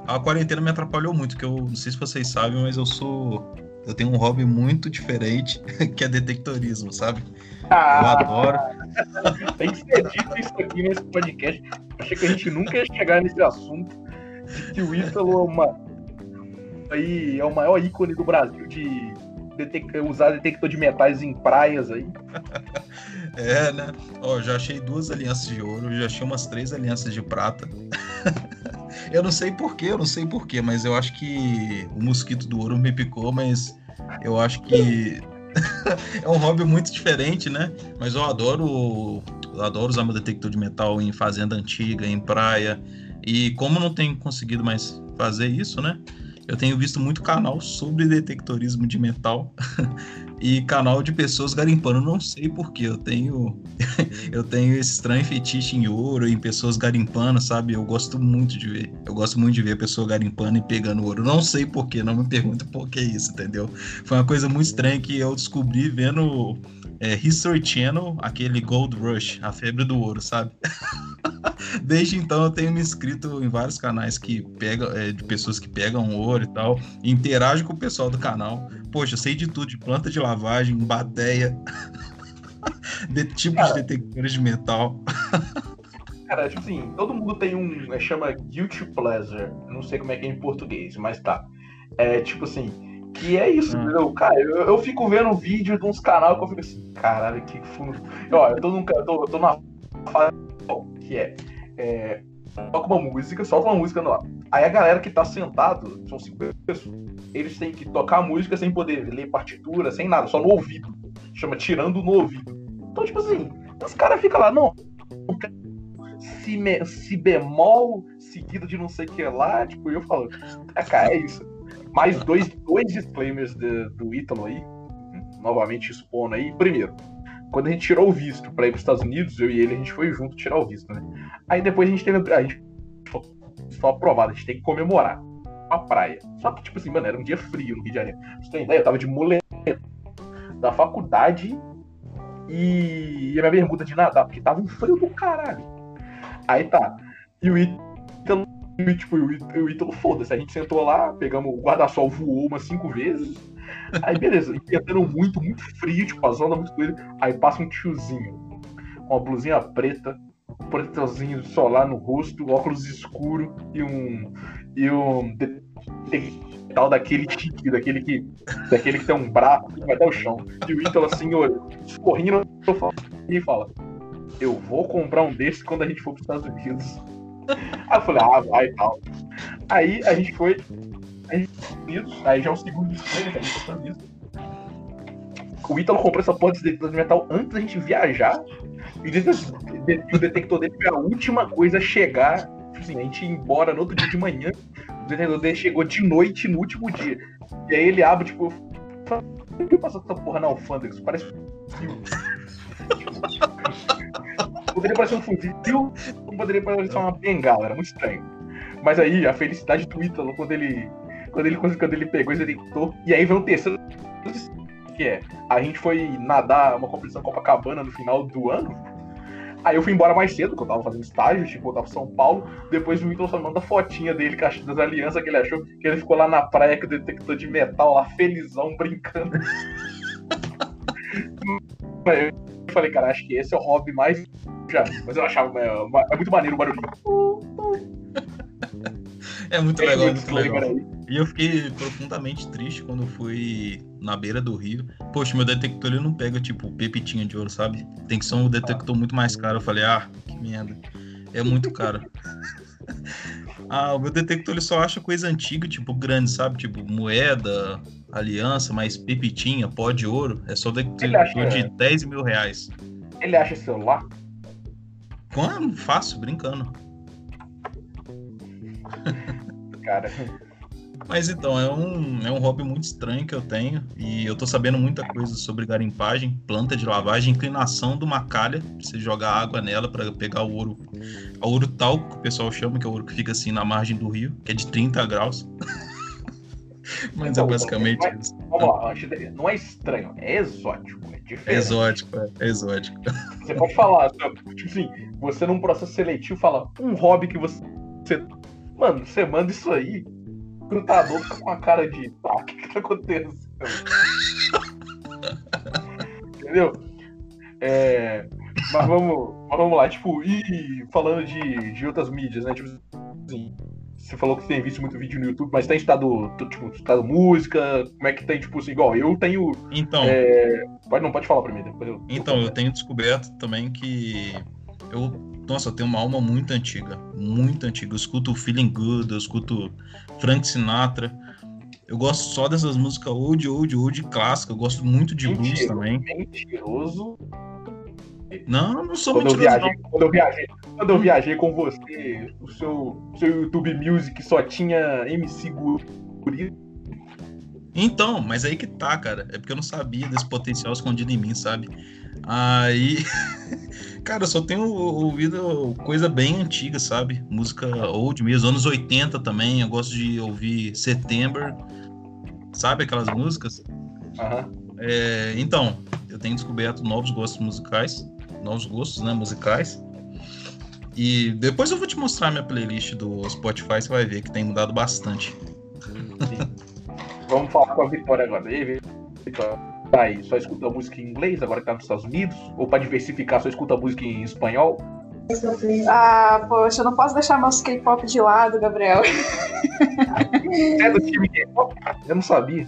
a quarentena me atrapalhou muito, que eu não sei se vocês sabem, mas eu sou. Eu tenho um hobby muito diferente, que é detectorismo, sabe? Ah, Eu adoro. Tem que ser dito isso aqui nesse podcast. Achei que a gente nunca ia chegar nesse assunto de que o Ítalo é uma. Aí é o maior ícone do Brasil de usar detector de metais em praias aí. É, né? Ó, já achei duas alianças de ouro, já achei umas três alianças de prata. eu não sei porquê, eu não sei porquê, mas eu acho que o mosquito do ouro me picou, mas eu acho que é um hobby muito diferente, né? Mas eu adoro, adoro usar meu detector de metal em fazenda antiga, em praia. E como não tenho conseguido mais fazer isso, né? Eu tenho visto muito canal sobre detectorismo de metal e canal de pessoas garimpando. Não sei porquê, eu tenho eu tenho esse estranho fetiche em ouro, em pessoas garimpando, sabe? Eu gosto muito de ver. Eu gosto muito de ver a pessoa garimpando e pegando ouro. Não sei porquê, não me pergunta por que isso, entendeu? Foi uma coisa muito estranha que eu descobri vendo é, History Channel, aquele Gold Rush, a febre do ouro, sabe? Desde então eu tenho me inscrito em vários canais que pegam, é, de pessoas que pegam ouro e tal, e interajo com o pessoal do canal. Poxa, eu sei de tudo, de planta de lavagem, bateia, de tipos de detectores de metal. Cara, tipo assim, todo mundo tem um. É, chama Guilty Pleasure. Não sei como é que é em português, mas tá. É tipo assim. Que é isso, Hum. entendeu? Cara, eu, eu fico vendo vídeo de uns canal que eu fico assim, caralho, que fundo. Ó, eu tô, num, eu tô, eu tô numa fase que é. é toca uma música, solta uma música no ar. Aí a galera que tá sentado, são cinco pessoas, eles têm que tocar a música sem poder ler partitura, sem nada, só no ouvido. Chama tirando no ouvido. Então, tipo assim, os caras ficam lá, não, si, me- si bemol seguido de não sei o que lá, tipo, eu falo, ah, cara, é isso. Mais dois, dois disclaimers de- do Ítalo aí, novamente expondo aí. Primeiro, quando a gente tirou o visto pra ir pros Estados Unidos, eu e ele, a gente foi junto tirar o visto, né? Aí depois a gente teve. A gente foi aprovado, a gente tem que comemorar. A praia. Só que, tipo assim, mano, era um dia frio no Rio de Janeiro. Você tem ideia? Eu tava de muleta da faculdade e a minha bermuda de nadar, porque tava um frio do caralho. Aí tá. E o Ítalo, e, tipo, o Ítalo, foda-se. A gente sentou lá, pegamos o guarda-sol, voou umas cinco vezes. Aí beleza, e tentando muito, muito frio, tipo, a zona muito doida. Aí passa um tiozinho com uma blusinha preta, protetorzinho solar no rosto, óculos escuro e um. E um tal daquele tique, daquele que. Daquele que tem um braço que vai até o chão. E o Ítalo assim, correndo e fala. Eu vou comprar um desses quando a gente for pros Estados Unidos. Aí eu falei, ah, vai e tal. Aí a gente foi. A gente aí já é o segundo disclaimer que a gente Estados Unidos. O Ítalo comprou essa porra de detector de metal antes da gente viajar. E detector, o detector dele foi a última coisa a chegar. Tipo Assim, a gente ia embora no outro dia de manhã. O detector dele chegou de noite no último dia. E aí ele abre, tipo, por que passou essa porra na alfândega? Isso parece um fuzil. Poderia parecer um fuzil, não poderia parecer uma bengala, era muito estranho. Mas aí, a felicidade do Ítalo, quando ele. Quando ele, quando ele pegou esse detector, e aí vem o terceiro que é, a gente foi nadar uma competição Copacabana no final do ano. Aí eu fui embora mais cedo, porque eu tava fazendo estágio, tipo, eu tava em São Paulo. Depois o Ítalo só manda fotinha dele das alianças que ele achou, que ele ficou lá na praia com o detector de metal, lá felizão, brincando. Eu falei, cara, acho que esse é o hobby mais. Já, mas eu achava é, é muito maneiro o barulhinho. É muito Tem legal, muito disclaimer legal. E eu fiquei profundamente triste quando eu fui na beira do rio. Poxa, meu detector ele não pega tipo pepitinha de ouro, sabe? Tem que ser um detector muito mais caro. Eu falei, ah, que merda. É muito caro. ah, o meu detector ele só acha coisa antiga, tipo grande, sabe? Tipo moeda, aliança, mas pepitinha, pó de ouro. É só acha- de 10 mil reais. Ele acha celular? Quando? Fácil, brincando. Cara. Mas então, é um, é um hobby muito estranho que eu tenho. E eu tô sabendo muita coisa sobre garimpagem, planta de lavagem, inclinação de uma calha, pra você jogar água nela para pegar o ouro. O ouro talco, que o pessoal chama, que é o ouro que fica assim na margem do rio, que é de 30 graus. Mas Então, é basicamente mas- isso. Vamos lá, não é estranho, é exótico, é É diferente. exótico, é exótico. Você pode falar, tipo assim, você num processo seletivo fala um hobby que você. você- Mano, você manda isso aí, o recrutador fica com a cara de. Ah, o que, que tá acontecendo? Entendeu? É, mas, vamos, vamos lá, tipo, e falando de, de outras mídias, né? Tipo assim, você falou que tem visto muito vídeo no YouTube, mas tem estudado, tipo, estudado música? Como é que tem, tipo assim, igual eu tenho. Então, É, pode, não, pode falar pra mim, depois eu. Então, eu tenho descoberto também que eu, nossa, eu tenho uma alma muito antiga, muito antiga. Eu escuto Feeling Good, eu escuto Frank Sinatra. Eu gosto só dessas músicas old, old, old clássica. Eu gosto muito de blues também. Mentiroso. Não, não sou Quando eu, mentiroso, viajei, quando, eu viajei, quando eu viajei com você, o seu, seu YouTube Music só tinha MC Guri. Então, mas aí que tá, cara. É porque eu não sabia desse potencial escondido em mim, sabe? Aí. cara, eu só tenho ouvido coisa bem antiga, sabe? Música old mesmo, anos 80 também. Eu gosto de ouvir September. Sabe aquelas músicas? Aham. É, então, eu tenho descoberto novos gostos musicais. Novos gostos, né? Musicais. E depois eu vou te mostrar minha playlist do Spotify, você vai ver que tem mudado bastante. Vamos falar com a Vitória agora. E aí, Vitória? Tá aí, só escuta música em inglês agora que tá nos Estados Unidos? Ou pra diversificar, só escuta música em espanhol? Ah, poxa, eu não posso deixar meus K-pop de lado, Gabriel. Você é do time K-pop? Eu não sabia.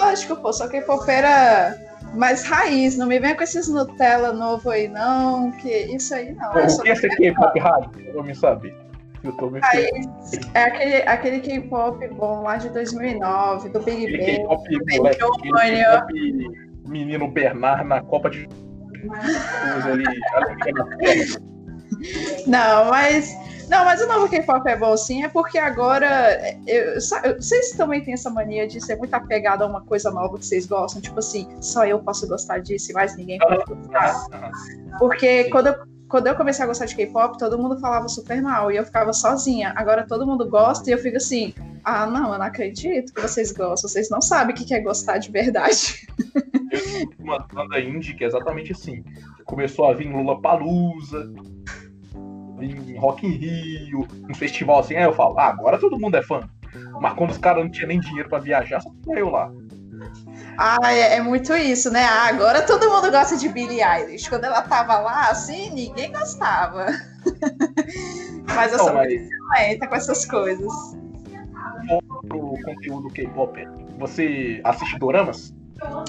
Lógico, pô, sou K-popeira mais raiz. Não me venha com esses Nutella novo aí, não. Que isso aí não. Eu o que é ser K-pop rádio? Eu vou me saber. Eu tô me raiz. É aquele, aquele K-pop bom lá de 2009, do Big Aquele Bang. K-pop menino Bernard na Copa de ali, na terra. Não, mas. Não, mas o novo K-pop é bom sim, é porque agora. Eu, eu- vocês também têm essa mania de ser muito apegado a uma coisa nova que vocês gostam. Tipo assim, só eu posso gostar disso e mais ninguém pode gostar. Porque Sim. quando eu, quando eu comecei a gostar de K-pop, todo mundo falava super mal e eu ficava sozinha. Agora todo mundo gosta e eu fico assim: ah, não, eu não acredito que vocês gostam. Vocês não sabem o que é gostar de verdade. uma banda indie que é exatamente assim. Começou a vir Lula Palusa, vir Rock in Rio, um festival assim, aí eu falo, ah, agora todo mundo é fã. Mas quando os caras não tinham nem dinheiro pra viajar, só tinha eu lá. Ah, é, é muito isso, né? Ah, agora todo mundo gosta de Billie Eilish. Quando ela tava lá, assim, ninguém gostava. Mas eu Não, sou mas muito lenta com essas coisas. pro conteúdo K-pop, você assiste doramas?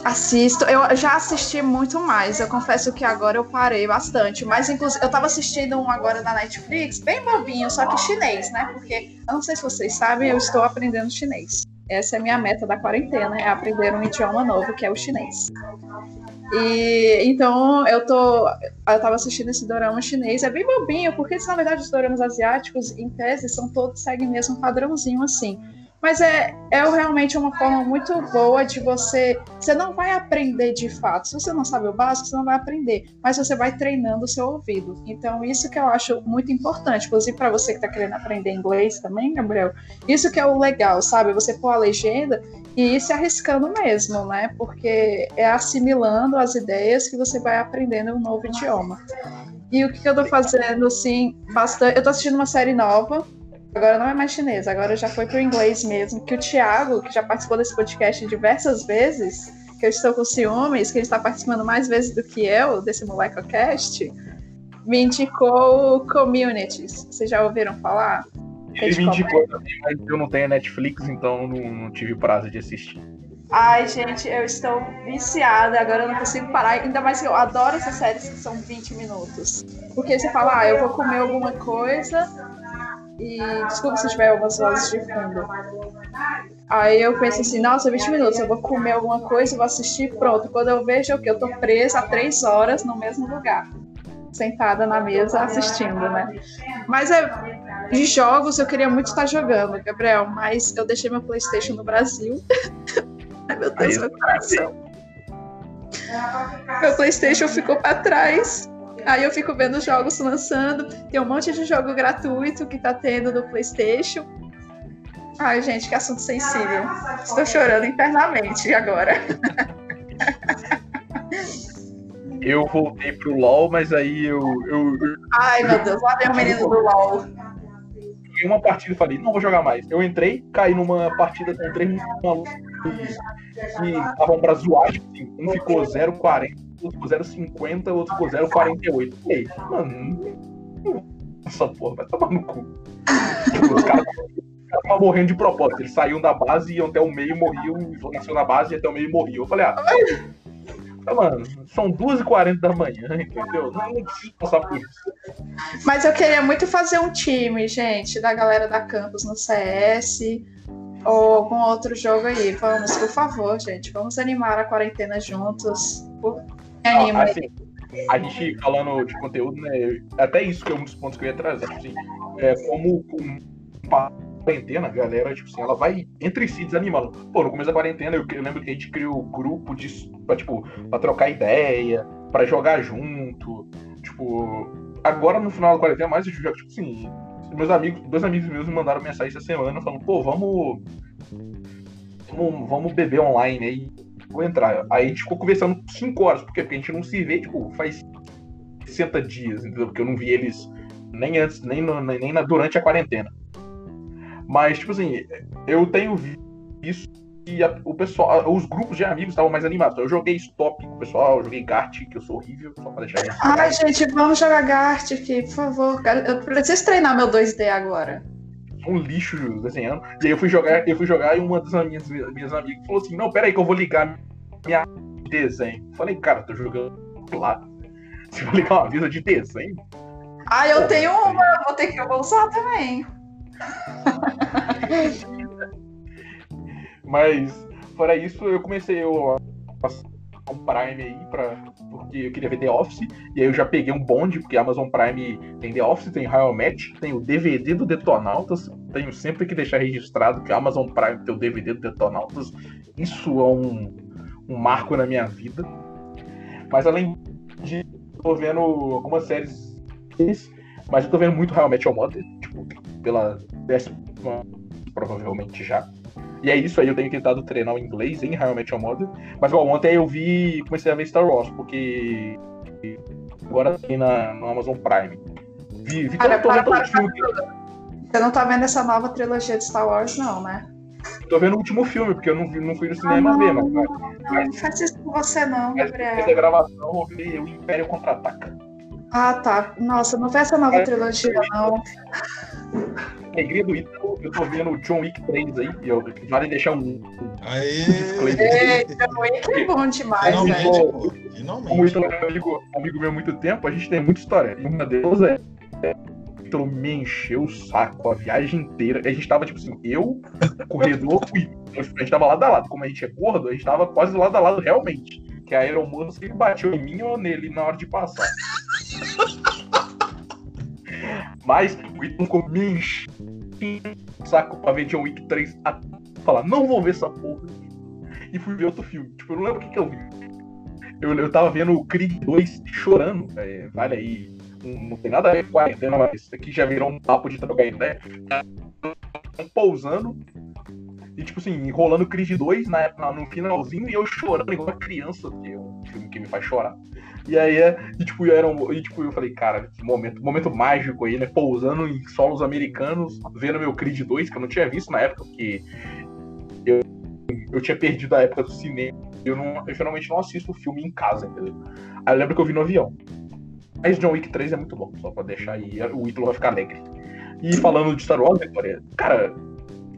Assisto, eu já assisti muito mais. Eu confesso que agora eu parei bastante. Mas, inclusive, eu tava assistindo um agora na Netflix, bem bobinho, só que chinês, né? Porque, eu não sei se vocês sabem, eu estou aprendendo chinês. Essa é a minha meta da quarentena, é aprender um idioma novo, que é o chinês. E então eu tô. Eu tava assistindo esse dorama chinês, é bem bobinho, porque na verdade os doramas asiáticos, em tese, são todos seguem mesmo um padrãozinho assim. Mas é, é realmente uma forma muito boa de você. Você não vai aprender de fato. Se você não sabe o básico, você não vai aprender. Mas você vai treinando o seu ouvido. Então, isso que eu acho muito importante. Inclusive, para você que está querendo aprender inglês também, Gabriel, isso que é o legal, sabe? Você pôr a legenda e ir se arriscando mesmo, né? Porque é assimilando as ideias que você vai aprendendo um novo idioma. E o que, eu tô fazendo, assim, bastante. Eu tô assistindo uma série nova Agora não é mais chinês, agora já foi pro inglês mesmo. Que o Thiago, que já participou desse podcast diversas vezes, que eu estou com ciúmes, que ele está participando mais vezes do que eu, desse MolecoCast, me indicou Communities. Vocês já ouviram falar? Ele me indicou também, mas eu não tenho Netflix, então não, não tive prazo de assistir. Ai, gente, eu estou viciada, agora eu não consigo parar. Ainda mais que eu adoro essas séries que são 20 minutos. Porque você fala, ah, eu vou comer alguma coisa e. Desculpa se tiver algumas vozes de fundo. Aí eu penso assim, nossa, 20 minutos, eu vou comer alguma coisa, vou assistir, pronto. Quando eu vejo o que eu tô presa há três horas no mesmo lugar, sentada na mesa assistindo, né? Mas é, de jogos eu queria muito estar jogando, Gabriel, mas eu deixei meu PlayStation no Brasil. Ai, meu Deus, meu coração. Meu PlayStation ficou para trás. Aí eu fico vendo jogos lançando. Tem um monte de jogo gratuito que tá tendo no PlayStation. Ai, gente, que assunto sensível. Estou chorando internamente agora. Eu voltei pro LoL, mas aí eu. eu, eu Ai, meu Deus, lá vem o menino do LoL. Em uma partida e falei, não vou jogar mais. Eu entrei, caí numa partida com três malucos que estavam pra zoar, assim, um ficou 0,40, outro ficou 0,50, outro ficou 0,48. Falei, mano, essa porra vai tomar no cu. Tipo, os caras estavam morrendo de propósito. Eles saíam da base, iam até o meio, morriam, nasceu na base e até o meio morriam. Eu falei, ah, mano, são 2h40 da manhã, entendeu? Não, passar por isso. Mas eu queria muito fazer um time, gente, da galera da campus no CS ou algum outro jogo aí. Vamos, por favor, gente, vamos animar a quarentena juntos. Por... Anima assim, a gente falando de conteúdo, né? Até isso que é um dos pontos que eu ia trazer. Assim, é, como com quarentena, a galera, tipo assim, ela vai entre si desanimando. Pô, no começo da quarentena, eu, eu lembro que a gente criou grupo de, pra, tipo, pra trocar ideia, pra jogar junto. Tipo, agora no final da quarentena, mais eu jogo, tipo assim, meus amigos, dois amigos meus me mandaram mensagem essa semana falando, pô, vamos. Vamos, vamos beber online aí. Vou entrar. Aí a gente ficou conversando 5 horas, porque, porque a gente não se vê, tipo, faz 60 dias, entendeu? Porque eu não vi eles nem antes, nem, no, nem na, durante a quarentena. Mas, tipo assim, eu tenho visto que a, o pessoal, os grupos de amigos estavam mais animados. Eu joguei stop com o pessoal, eu joguei Gart, que eu sou horrível, só pra deixar isso. Ai, gente, vamos jogar Gart aqui, por favor. Eu preciso treinar meu 2D agora. Um lixo desenhando. E aí eu fui jogar, eu fui jogar e uma das minhas, minhas amigas falou assim: Não, pera aí que eu vou ligar minha desenho. Falei, cara, tô jogando lá. Você vai ligar uma visa de desenho? Ah, eu tenho uma, vou ter que eu vou usar também. Mas, fora isso, eu comecei a um Prime aí, pra, porque eu queria ver The Office, e aí eu já peguei um bonde, porque Amazon Prime tem The Office, tem Royal Match, tem o DVD do Detonautas, tenho sempre que deixar registrado que Amazon Prime tem o DVD do Detonautas, isso é um, um marco na minha vida. Mas além de tô vendo algumas séries, mas eu tô vendo muito Royal Match ao Mother, tipo, pela décima, provavelmente já. E é isso aí, eu tenho tentado treinar o inglês em Met Your Mother. Mas igual, ontem eu vi, comecei a ver Star Wars, porque agora tem na, no Amazon Prime. Vi, vi Cara, para, para, para, Você não tá vendo essa nova trilogia de Star Wars, não, né? Tô vendo o último filme, porque eu não, vi, não fui no cinema ah, ver, mas. Não, mas, não faz isso com você, não, Gabriel. Essa gravação, eu vi o Império Contra-Ataca. Ah, tá. Nossa, não vê essa nova é, trilogia, não alegria do Ítalo, eu tô vendo o John Wick 3 aí, e eu vale deixar um. Aê! É, John Wick é bom demais, Finalmente, velho. pô. Finalmente. Como o Ítalo é amigo, amigo meu há muito tempo, a gente tem muita história. E uma delas é. O Ítalo me encheu o saco a viagem inteira. A gente tava, tipo assim, eu, corredor, e a gente tava lado a lado. Como a gente é gordo, a gente tava quase lado a lado realmente. Que a sempre bateu em mim ou nele na hora de passar. Mas o ficou me saco pra ver John Wick 3 a falar, não vou ver essa porra. E fui ver outro filme. Tipo, eu não lembro o que, que eu vi. Eu, eu tava vendo o Creed 2 chorando. É, vale aí. Não, tem nada a ver com quarentena, mas isso aqui já virou um papo de trocar ideia. Pousando. E, tipo assim, enrolando Creed 2 na, na, no finalzinho e eu chorando igual uma criança, que é um filme que me faz chorar. E aí, é, e, tipo, era um, e, tipo, eu falei, cara, que momento, momento mágico aí, né? Pousando em solos americanos, vendo meu Creed 2, que eu não tinha visto na época, porque eu, eu tinha perdido a época do cinema. Eu, não, eu geralmente não assisto filme em casa, entendeu? Aí eu lembro que eu vi no avião. Mas John Wick 3 é muito bom, só pra deixar aí, o Ítalo vai ficar alegre. E falando de Star Wars, Vitória, cara,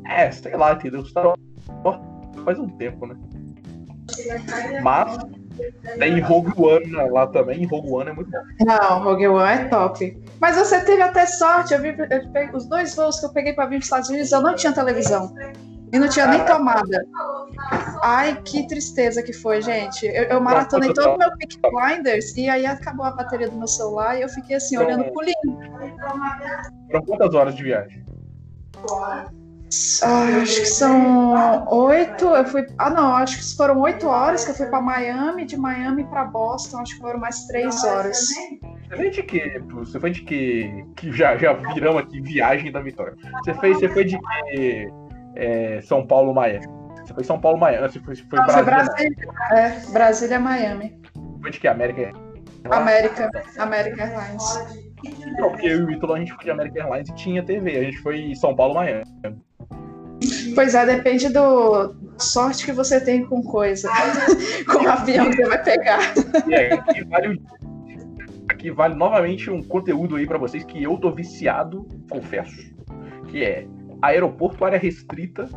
é, sei lá, entendeu? Star Wars faz um tempo, né? Mas tem Rogue One lá também, Rogue One é muito bom. Não, Rogue One é top. Mas você teve até sorte, eu vi eu peguei, os dois voos que eu peguei para vir para os Estados Unidos, eu não tinha televisão. E não tinha nem tomada. Ai, que tristeza que foi, gente. Eu, eu maratonei todo o meu Peak Blinders e aí acabou a bateria do meu celular e eu fiquei assim, olhando pro lindo. Foram quantas horas de viagem? Ah, acho que são oito. Eu fui. Ah, não, acho que foram oito horas que eu fui para Miami, de Miami para Boston, acho que foram mais três horas. Você foi de que? Você foi de que? Que já, já viramos aqui viagem da vitória. Você fez, você foi de que? É, São Paulo, Miami. Você foi São Paulo, Miami. Você foi, foi Brasília. Brasília. É, Brasília, Miami. Foi de que? América? América, América Airlines. Não, porque eu e o Ítalo a gente foi de American Airlines e tinha TV. A gente foi São Paulo, Miami. Pois é, depende do sorte que você tem com coisa, com o avião que você vai pegar. Aí, aqui vale, aqui vale novamente um conteúdo aí pra vocês que eu tô viciado, confesso. Que é Aeroporto Área Restrita.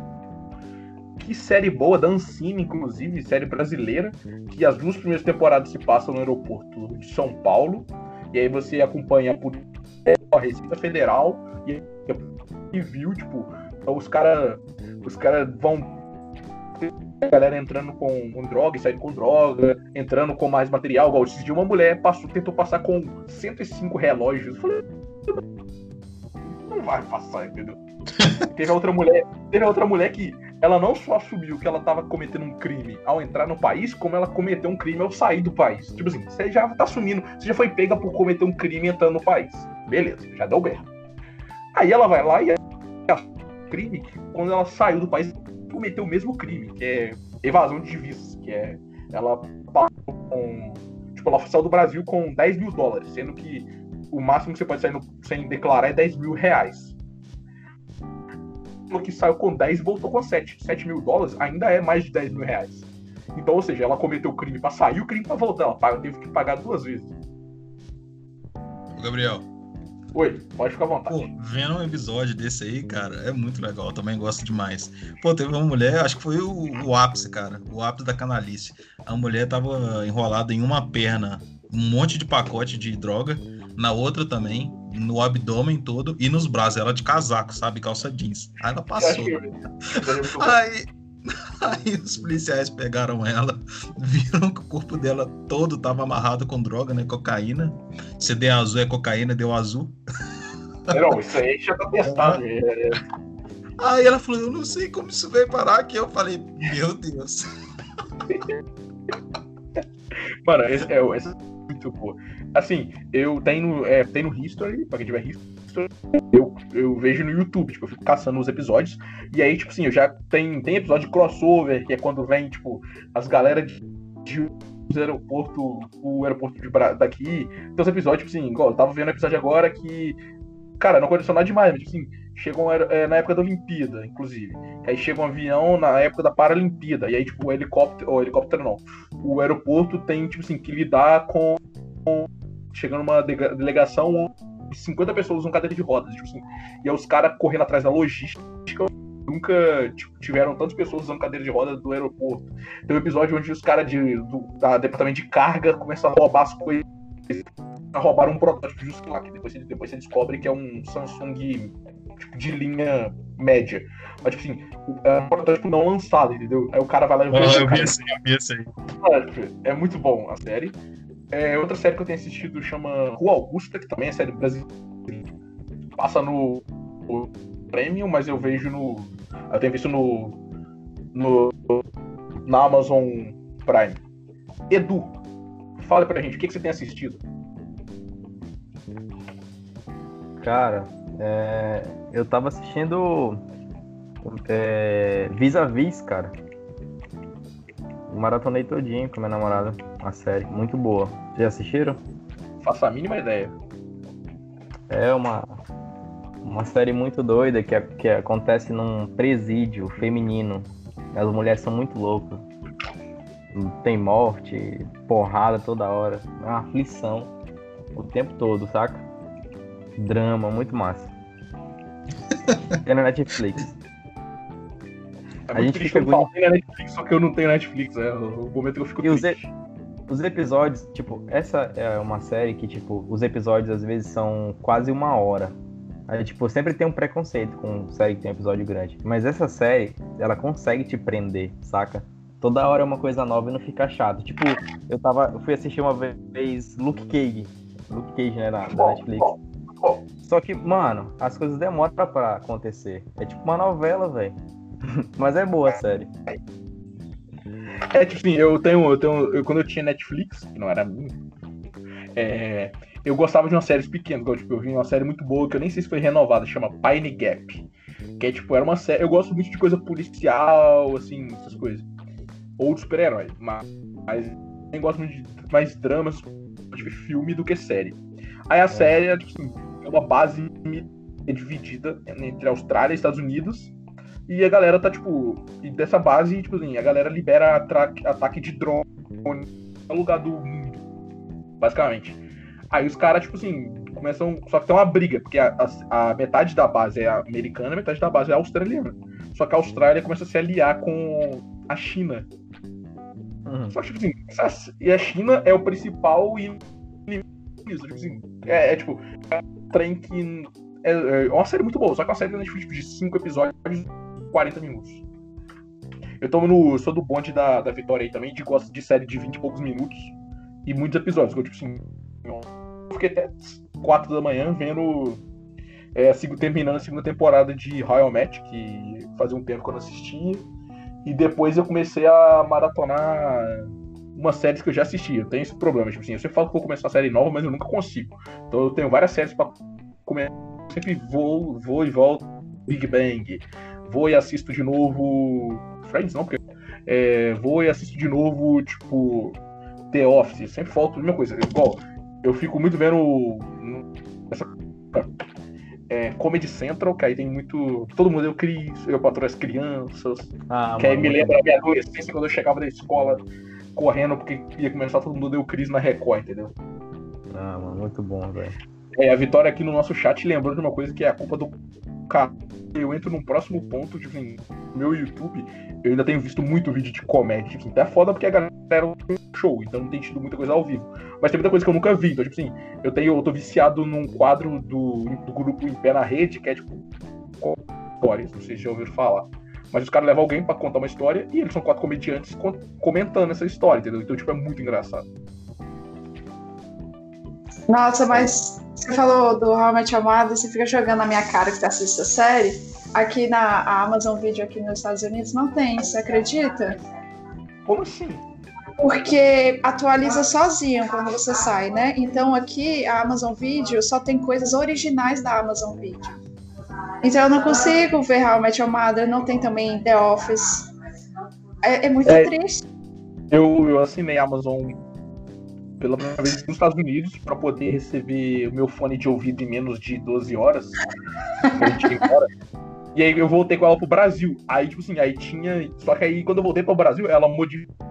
Que série boa, da inclusive, série brasileira. Que as duas primeiras temporadas se passam no aeroporto de São Paulo. E aí você acompanha a Receita Federal e e viu, tipo, os caras os cara vão a galera entrando com, com droga e saindo com droga, entrando com mais material. Igual esses dias uma mulher passou, tentou passar com 105 relógios. Eu falei, não vai passar, entendeu? teve outra mulher, teve outra mulher que ela não só assumiu que ela tava cometendo um crime ao entrar no país, como ela cometeu um crime ao sair do país. Tipo assim, você já tá assumindo, você já foi pega por cometer um crime entrando no país. Beleza, já deu merda. Aí ela vai lá e crime quando ela saiu do país cometeu o mesmo crime, que é evasão de divisas, que é ela passou com. Tipo, ela saiu do Brasil com 10 mil dólares, sendo que o máximo que você pode sair no- sem declarar é 10 mil reais. Falou que saiu com 10 e voltou com 7. 7 mil dólares ainda é mais de 10 mil reais. Então, ou seja, ela cometeu o crime pra sair o crime pra voltar. Ela teve que pagar duas vezes. Gabriel, Oi, pode ficar à vontade. pô, vendo um episódio desse aí, cara, é muito legal. Eu também gosto demais. Pô, teve uma mulher, acho que foi o, o ápice, cara. O ápice da canalice. A mulher tava enrolada em uma perna, um monte de pacote de droga, na outra também, no abdômen todo e nos braços. Ela de casaco, sabe? Calça jeans. Aí ela passou. Aí, aí os policiais pegaram ela, viram que o corpo dela todo tava amarrado com droga, né? Cocaína. Se der azul é cocaína, deu azul. Não, isso aí já tá testado. é- Aí ela falou, eu não sei como isso veio parar aqui. Eu falei, meu Deus. Mano, esse é, é muito boa. Assim, eu tenho, é, tenho no History, pra quem tiver History, eu, eu vejo no YouTube, tipo, eu fico caçando os episódios. E aí, tipo assim, eu já tem, tem episódio de crossover, que é quando vem, tipo, as galera de, de aeroporto, o aeroporto de Bra- daqui. Tem os episódios, tipo assim, igual, eu tava vendo um episódio agora que. Cara, não aconteceu nada demais, mas tipo assim, aer- é, na época da Olimpíada, inclusive. Aí chega um avião na época da Paralimpíada. E aí, tipo, o helicóptero. Ou helicóptero não. O aeroporto tem, tipo assim, que lidar com. com- chegando uma delegação 50 pessoas usam cadeira de rodas, tipo assim. E aí os caras correndo atrás da logística. Nunca tipo, tiveram tantas pessoas usando cadeira de rodas do aeroporto. Tem um episódio onde os caras da departamento de carga começam a roubar as coisas. Roubaram um protótipo justo lá, que depois, você- depois você descobre que é um Samsung tipo, de linha média. Mas, tipo assim, é um protótipo não lançado, entendeu? Aí o cara vai lá e vê o cara- esse eu vi esse aí. é muito bom a série. É, outra série que eu tenho assistido chama Rua Augusta, que também é série brasileira. Passa no, no Premium, mas eu vejo no. Eu tenho visto no. no na Amazon Prime. Edu, fala pra gente, o que, que você tem assistido? Cara, é, eu tava assistindo é, Vis a Vis, cara. Maratonei todinho com minha namorada. A série, muito boa. Vocês já assistiram? Faço a mínima ideia. É uma, uma série muito doida que, que acontece num presídio feminino. As mulheres são muito loucas. Tem morte, porrada toda hora. É uma aflição o tempo todo, saca? Drama, muito massa. É na Netflix. É A gente fica quando fala, tem na Netflix, só que eu não tenho Netflix, é o momento que eu fico E triste. Os episódios, tipo, essa é uma série que, tipo, os episódios às vezes são quase uma hora. Aí, tipo, sempre tem um preconceito com série que tem episódio grande. Mas essa série, ela consegue te prender, saca? toda hora é uma coisa nova e não fica chato. Tipo, eu tava. Eu fui assistir uma vez Luke Cage. Luke Cage, né, na, da Netflix. Só que, mano, as coisas demoram pra acontecer. É tipo uma novela, velho. Mas é boa a série. É, tipo assim, eu tenho. Eu tenho eu, quando eu tinha Netflix, que não era minha, é, eu gostava de umas séries pequenas. Igual, tipo, eu vi uma série muito boa que eu nem sei se foi renovada, chama Pine Gap. Que é tipo, era uma série. Eu gosto muito de coisa policial, assim, essas coisas. Ou de super-herói. Mas, mas eu gosto muito de mais dramas, tipo, filme do que série. Aí a série é, tipo assim, é uma base dividida entre Austrália e Estados Unidos. E a galera tá, tipo. E dessa base, tipo assim, a galera libera ataque de drone no lugar do mundo. Basicamente. Aí os caras, tipo assim, começam. Só que tem uma briga, porque a, a, a, metade da base é americana, a metade da base é australiana. Só que a Austrália começa a se aliar com a China. Uhum. Só que, tipo assim, essa, e a China é o principal inimigo. Tipo assim, é, é tipo, é um trem que. É, é, uma série muito boa, só que é uma série Netflix de 5 episódios 40 minutos. Eu tô no. sou do bonde da, da Vitória aí também, de gosto de série de 20 e poucos minutos e muitos episódios. Eu, tipo assim, eu fiquei até 4 da manhã vendo. É, terminando a segunda temporada de Royal Match, que fazia um tempo que eu não assistia. E depois eu comecei a maratonar umas séries que eu já assisti. Eu tenho esse problema. Tipo assim, eu sempre falo que vou começar uma série nova, mas eu nunca consigo. Então eu tenho várias séries pra comer. Eu sempre vou, vou e volto. Big Bang, vou e assisto de novo. Friends não, porque. É, vou e assisto de novo, tipo. The Office. Sempre falta a mesma coisa. Igual, eu fico muito vendo. Essa. É, Comedy Central, que aí tem muito. Todo mundo, eu crio, eu patroa as crianças. Ah, que aí me lembra da minha adolescência quando eu chegava da escola correndo porque ia começar todo mundo deu crise na Record, entendeu? Ah, mano, muito bom, velho. É, a Vitória aqui no nosso chat lembrou de uma coisa que é a culpa do cara. Eu entro num próximo ponto, tipo assim, no meu YouTube, eu ainda tenho visto muito vídeo de comédia. Tipo tá foda porque a galera tem um show, então não tem tido muita coisa ao vivo. Mas tem muita coisa que eu nunca vi. Então, tipo assim, eu tenho. Eu tô viciado num quadro do, do grupo Em Pé na Rede, que é tipo. Histórias, não sei se já ouviram falar. Mas os caras levam alguém para contar uma história e eles são quatro comediantes comentando essa história, entendeu? Então, tipo, é muito engraçado. Nossa, mas você falou do How I Met Your Mother, você fica jogando na minha cara que você assiste a série. Aqui na Amazon Video aqui nos Estados Unidos não tem, você acredita? Como assim? Porque atualiza sozinho quando você sai, né? Então aqui a Amazon Video só tem coisas originais da Amazon Video. Então eu não consigo ver How I Met Your Mother, não tem também The Office. É, é muito é, triste. Eu, eu assinei Amazon pela primeira vez nos Estados Unidos para poder receber o meu fone de ouvido em menos de 12 horas. e aí eu voltei com ela pro Brasil. Aí, tipo assim, aí tinha. Só que aí quando eu voltei pro Brasil, ela modificou.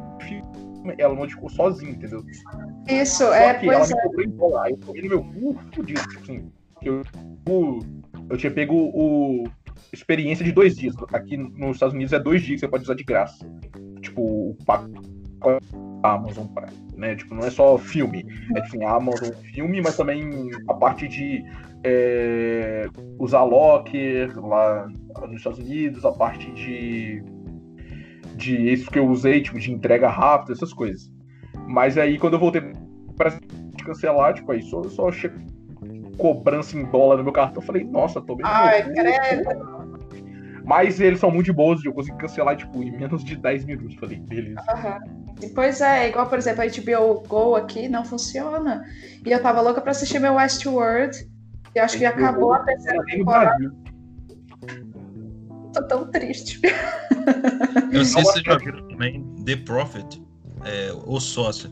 Ela modificou sozinha, entendeu? Isso, só é. Que ela é. me cobrou em dólar. Aí eu peguei no meu cu fudido, tipo assim. Eu, eu tinha pego o. Experiência de dois dias. Aqui nos Estados Unidos é dois dias que você pode usar de graça. Tipo, o pacote Amazon Prime né? Tipo, não é só filme. É tipo, a Amazon filme, mas também a parte de é, usar locker lá nos Estados Unidos, a parte de de isso que eu usei, tipo, de entrega rápida, essas coisas. Mas aí quando eu voltei para cancelar, tipo, aí só, só cobrança em dólar no meu cartão, eu falei, nossa, tô bem. Ai, credo. Mas eles são muito bons, eu consegui cancelar, tipo, em menos de 10 minutos. Falei, beleza. Uhum. Pois é, igual, por exemplo, a HBO Go aqui não funciona. E eu tava louca pra assistir meu Westworld. E acho que acabou a terceira temporada. Tô tão triste. Eu não sei se vocês já viram também The Prophet, é, o sócio.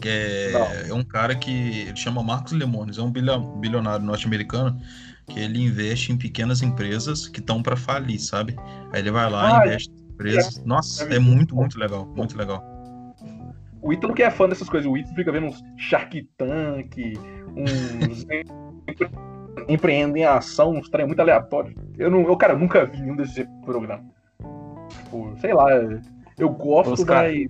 Que é, é, um cara que ele chama Marcos Lemones, é um bilionário norte-americano que ele investe em pequenas empresas que estão para falir, sabe? Aí ele vai lá, ah, investe em empresas. Nossa, é muito, muito legal, muito legal. O Ítalo que é fã dessas coisas, o Ítalo fica vendo uns Shark Tank, uns empreendem em ação, uns trem muito aleatórios. Eu não, eu, cara, eu nunca vi nenhum desses programas. Tipo, sei lá, eu gosto, Os mas.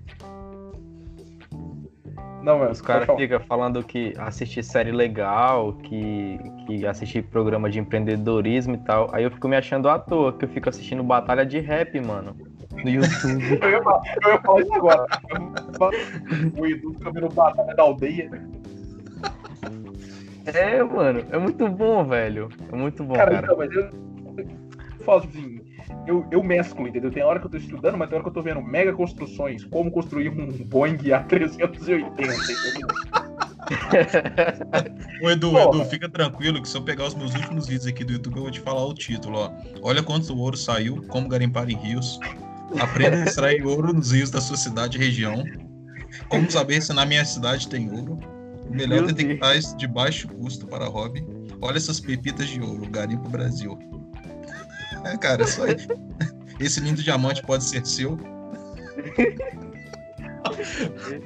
Não, mas Os caras ficam falando que assistir série legal, que, que assistir programa de empreendedorismo e tal. Aí eu fico me achando à toa, que eu fico assistindo batalha de rap, mano. no YouTube. Eu ia falar, eu ia falar isso agora. O Edu fica vendo batalha da aldeia. É, mano, é muito bom, velho. É muito bom, Cara, cara. então, mas eu, eu falo assim, eu, eu mesclo, entendeu? Tem hora que eu tô estudando, mas tem hora que eu tô vendo mega construções, como construir um Boeing A380, entendeu? Ô, Edu, Porra. Edu, fica tranquilo que se eu pegar os meus últimos vídeos aqui do YouTube, eu vou te falar o título, ó. Olha quanto ouro saiu, como garimpar em rios. Aprenda a extrair ouro nos rios da sua cidade e região. Como saber se na minha cidade tem ouro. O melhor Meu detectais de baixo custo para hobby. Olha essas pepitas de ouro, garimpo Brasil. É, cara, isso aí. Esse lindo diamante pode ser seu.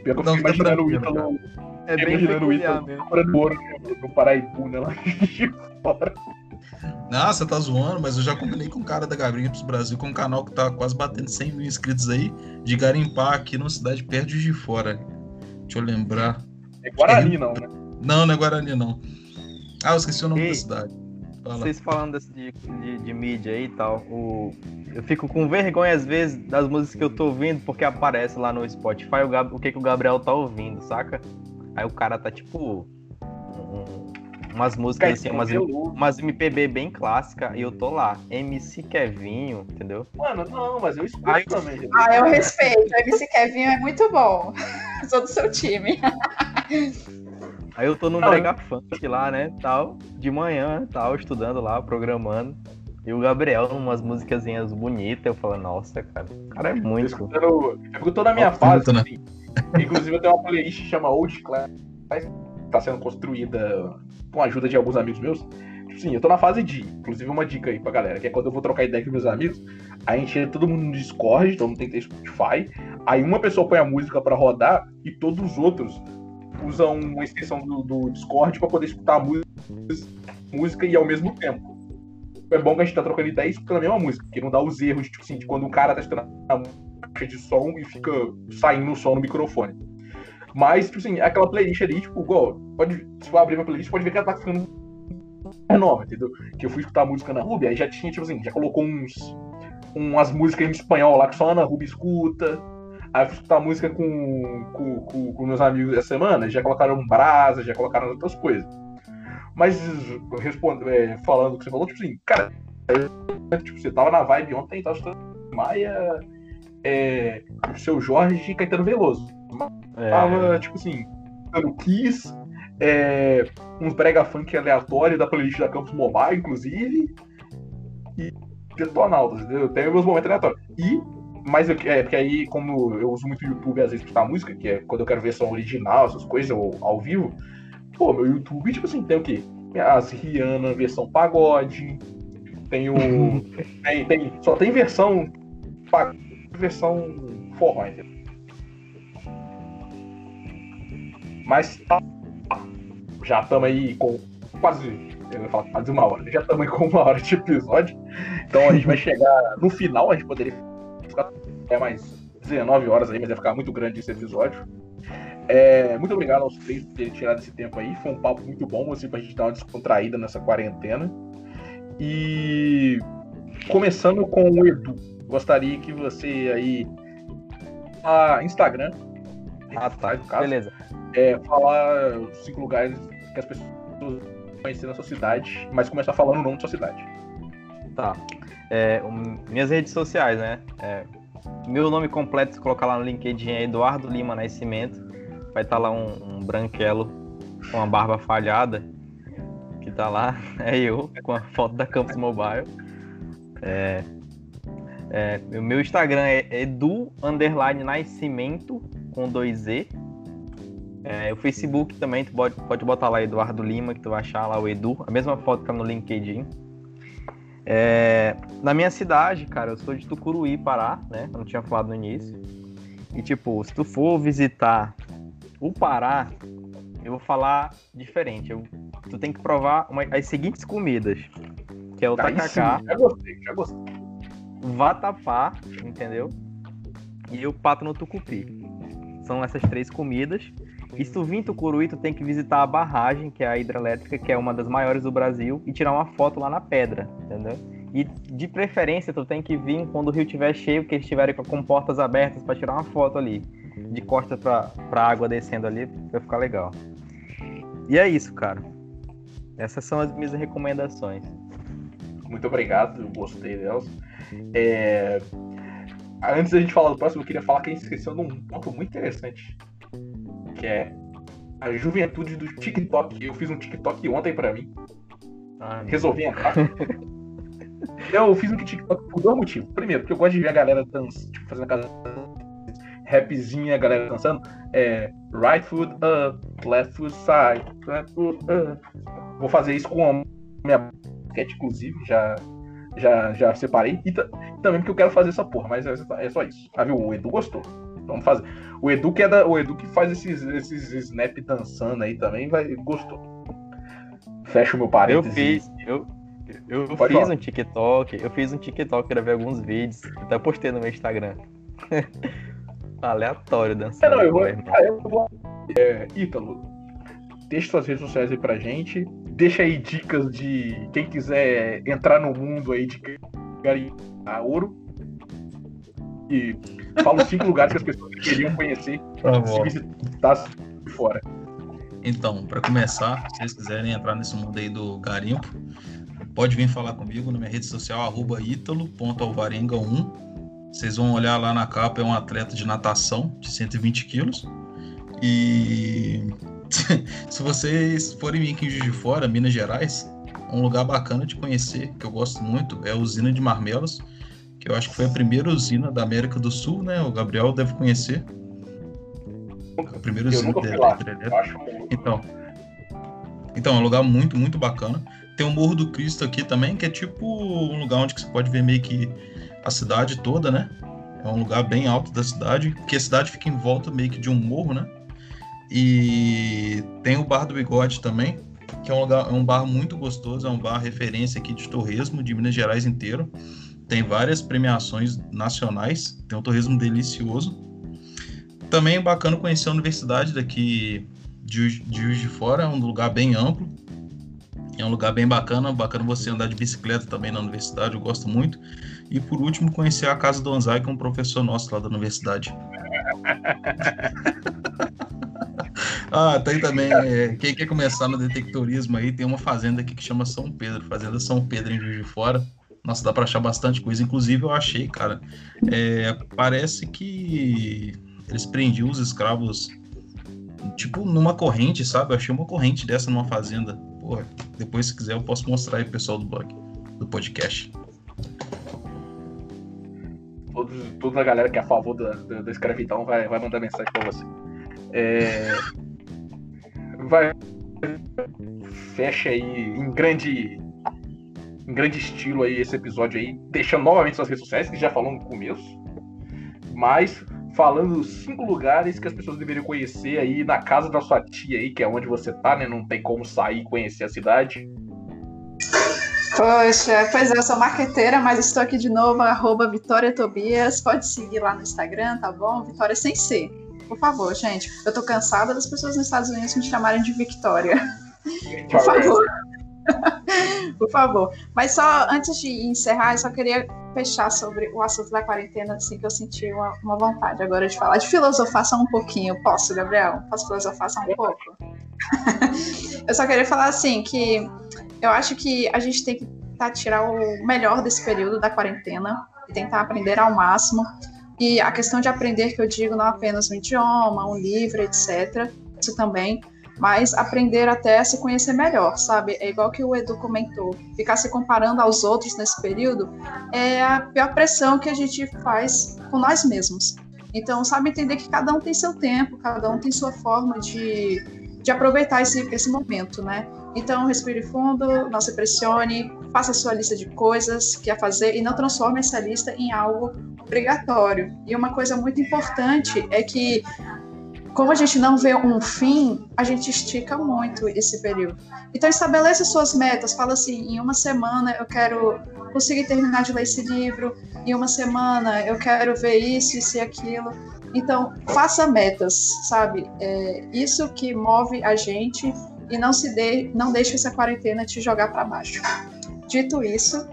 Pior que eu Não, imaginando o Ítalo É bem imaginando o Ítalo procurando ouro no, no Paraibuna lá de fora. Ah, você tá zoando, mas eu já combinei com o cara da Garimpos Brasil, com um canal que tá quase batendo 100 mil inscritos aí, de garimpar aqui numa cidade perto de Fora. Deixa eu lembrar. É Guarani, não, né? Não, não é Guarani, não. Ah, eu esqueci o nome Ei, da cidade. Fala. Vocês falando desse de, de, de mídia aí e tal, o, eu fico com vergonha às vezes das músicas que eu tô ouvindo, porque aparece lá no Spotify o, Gab- o que, que o Gabriel tá ouvindo, saca? Aí o cara tá tipo. um- umas músicas assim, umas, umas MPB bem clássica e eu tô lá. MC Kevinho, entendeu? Mano, não, mas eu escuto Ai, também. Ah, eu respeito. O MC Kevin é muito bom. Sou do seu time. Aí eu tô no Não, brega funk lá, né, tal, de manhã, tal, estudando lá, programando. E o Gabriel, umas musicazinhas bonitas, eu falo, nossa, cara, o cara é muito. É porque eu tô na minha Ó, fase, né? assim. Inclusive eu tenho uma playlist que chama Old Class, que tá sendo construída com a ajuda de alguns amigos meus. Tipo Sim, eu tô na fase de, inclusive uma dica aí pra galera, que é quando eu vou trocar ideia com meus amigos, a gente entra todo mundo no Discord, todo mundo tem que ter Spotify, aí uma pessoa põe a música pra rodar e todos os outros usam uma extensão do, do Discord pra poder escutar música, música e ao mesmo tempo. É bom que a gente tá trocando ideia e escutando a mesma música, porque não dá os erros, tipo assim, de quando um cara tá escutando a caixa de som e fica saindo o som no microfone. Mas, tipo assim, aquela playlist ali, tipo, igual, pode, se for abrir minha playlist, pode ver que ela tá ficando nova, entendeu? Que eu fui escutar música na Ruby, aí já tinha, tipo assim, já colocou uns umas músicas em espanhol lá que só a Ana Ruby escuta. Aí eu fui escutar música com, com, com, com meus amigos essa semana, já colocaram brasa, já colocaram outras coisas. Mas respondo, é, falando o que você falou, tipo assim, cara, eu, tipo, você tava na vibe ontem, tava escutando Maia, é, o seu Jorge e Caetano Veloso. É, Tava, tipo assim, dando Kiss, é, uns brega funk aleatório da playlist da Campus Mobile, inclusive, e Detonautas, entendeu? Tem meus momentos aleatórios. E, mas eu, é, porque aí, como eu uso muito o YouTube às vezes pra escutar música, que é quando eu quero ver som original, essas coisas, ou ao vivo, pô, meu YouTube, tipo assim, tem o quê? As Rihanna versão pagode, tem o. tem, tem, só tem versão. versão forró, entendeu? Mas tá, já estamos aí com quase. Eu ia falar quase uma hora. Já estamos aí com uma hora de episódio. Então a gente vai chegar no final, a gente poderia até mais 19 horas aí, mas vai ficar muito grande esse episódio. É, muito obrigado aos três por terem tirado esse tempo aí. Foi um papo muito bom, assim, pra gente dar uma descontraída nessa quarentena. E começando com o Edu, gostaria que você aí. A Instagram. Ah, tá. no caso, Beleza. é, falar os cinco lugares que as pessoas conhecer na sua cidade, mas começar falando o nome da sua cidade. Tá. É, um, minhas redes sociais, né? É, meu nome completo, se colocar lá no LinkedIn é Eduardo Lima Nascimento. Vai estar lá um, um branquelo com a barba falhada. Que tá lá. É eu, com a foto da Campus Mobile. É, é, o meu Instagram é edu underline nascimento com dois E. É, o Facebook também, tu pode, pode botar lá Eduardo Lima, que tu vai achar lá o Edu. A mesma foto que tá no LinkedIn. É, na minha cidade, cara, eu sou de Tucuruí, Pará, né? Eu não tinha falado no início. E, tipo, se tu for visitar o Pará, eu vou falar diferente. Eu- tu tem que provar uma- as seguintes comidas. Que é o sim, tacacá, já gostei, já gostei. vatapá, entendeu? E o pato no tucupi. São essas três comidas. E se tu vir tu tem que visitar a barragem, que é a hidrelétrica, que é uma das maiores do Brasil, e tirar uma foto lá na pedra, entendeu? E de preferência, tu tem que vir quando o rio estiver cheio, porque eles estiverem com portas abertas para tirar uma foto ali. De costa pra, pra água descendo ali, vai ficar legal. E é isso, cara. Essas são as minhas recomendações. Muito obrigado, eu gostei delas. É... Antes da gente falar do próximo, eu queria falar que a gente esqueceu de um ponto muito interessante. Que é a juventude do TikTok. Eu fiz um TikTok ontem pra mim. Ah, Resolvi entrar. eu fiz um TikTok por dois motivos. Primeiro, porque eu gosto de ver a galera dançando, tipo, fazendo aquela rapzinha, a galera dançando. É, right foot up, left foot side, left foot up. Vou fazer isso com a minha basquete, inclusive, já, já, já separei. E, também porque eu quero fazer essa porra, mas é, é só isso. Ah, viu? O Edu gostou. Vamos fazer. O Edu que, é da, o Edu que faz esses, esses snap dançando aí também, vai, gostou. Fecha o meu parênteses. Eu fiz, eu, eu fiz falar. um TikTok, eu fiz um TikTok, gravei alguns vídeos, até postei no meu Instagram. Aleatório dançando. É, não, eu vou. Ah, eu vou é, Ítalo, deixa suas redes sociais aí pra gente. Deixa aí dicas de quem quiser entrar no mundo aí de garimpar ouro. E fala os cinco lugares que as pessoas queriam conhecer Tá se bom. visitasse de fora. Então, para começar, se vocês quiserem entrar nesse mundo aí do garimpo, pode vir falar comigo na minha rede social, arroba ítalo.alvarenga1. Vocês vão olhar lá na capa, é um atleta de natação de 120 quilos. E se vocês forem vir aqui em Juiz de Fora, Minas Gerais, um lugar bacana de conhecer, que eu gosto muito, é a usina de Marmelos, que eu acho que foi a primeira usina da América do Sul, né? O Gabriel deve conhecer. A primeira Eu usina de acho Então, então é um lugar muito, muito bacana. Tem o Morro do Cristo aqui também, que é tipo um lugar onde você pode ver meio que a cidade toda, né? É um lugar bem alto da cidade, porque a cidade fica em volta meio que de um morro, né? E tem o Bar do Bigode também, que é um, lugar, é um bar muito gostoso, é um bar referência aqui de torresmo de Minas Gerais inteiro. Tem várias premiações nacionais, tem um torresmo delicioso. Também é bacana conhecer a universidade daqui de Juiz de, Juiz de Fora, é um lugar bem amplo. É um lugar bem bacana, bacana você andar de bicicleta também na universidade, eu gosto muito. E por último, conhecer a casa do Anzai, que é um professor nosso lá da universidade. ah, tem também, é, quem quer começar no detectorismo aí, tem uma fazenda aqui que chama São Pedro, Fazenda São Pedro em Juiz de Fora. Nossa, dá pra achar bastante coisa. Inclusive, eu achei, cara, é, parece que eles prendiam os escravos tipo numa corrente, sabe? Eu achei uma corrente dessa numa fazenda. Porra, depois se quiser eu posso mostrar aí pro pessoal do blog, do podcast. Todos, toda a galera que é a favor da, da, da escravidão vai, vai mandar mensagem pra você. É, vai. Fecha aí em grande. Em grande estilo aí esse episódio aí, deixando novamente suas redes sociais, que já falou no começo. Mas falando cinco lugares que as pessoas deveriam conhecer aí na casa da sua tia aí, que é onde você tá, né? Não tem como sair e conhecer a cidade. Poxa, pois é, eu sou marqueteira, mas estou aqui de novo, arroba Vitória Tobias. Pode seguir lá no Instagram, tá bom? Vitória sem C. Por favor, gente. Eu tô cansada das pessoas nos Estados Unidos me chamarem de Victoria. Por favor. Por favor. Mas só antes de encerrar, eu só queria fechar sobre o assunto da quarentena, assim, que eu senti uma, uma vontade agora de falar, de filosofar só um pouquinho. Posso, Gabriel? Posso filosofar só um pouco? eu só queria falar assim que eu acho que a gente tem que tentar tirar o melhor desse período da quarentena e tentar aprender ao máximo. E a questão de aprender, que eu digo, não apenas um idioma, um livro, etc. Isso também, mas aprender até a se conhecer melhor, sabe? É igual que o Edu comentou, ficar se comparando aos outros nesse período é a pior pressão que a gente faz com nós mesmos. Então, sabe entender que cada um tem seu tempo, cada um tem sua forma de, de aproveitar esse, esse momento, né? Então, respire fundo, não se pressione, faça sua lista de coisas que a fazer e não transforme essa lista em algo obrigatório. E uma coisa muito importante é que como a gente não vê um fim, a gente estica muito esse período. Então estabeleça suas metas, fala assim, em uma semana eu quero conseguir terminar de ler esse livro, em uma semana eu quero ver isso, isso e aquilo. Então, faça metas, sabe? É isso que move a gente e não se dê, não deixe essa quarentena te jogar para baixo. Dito isso,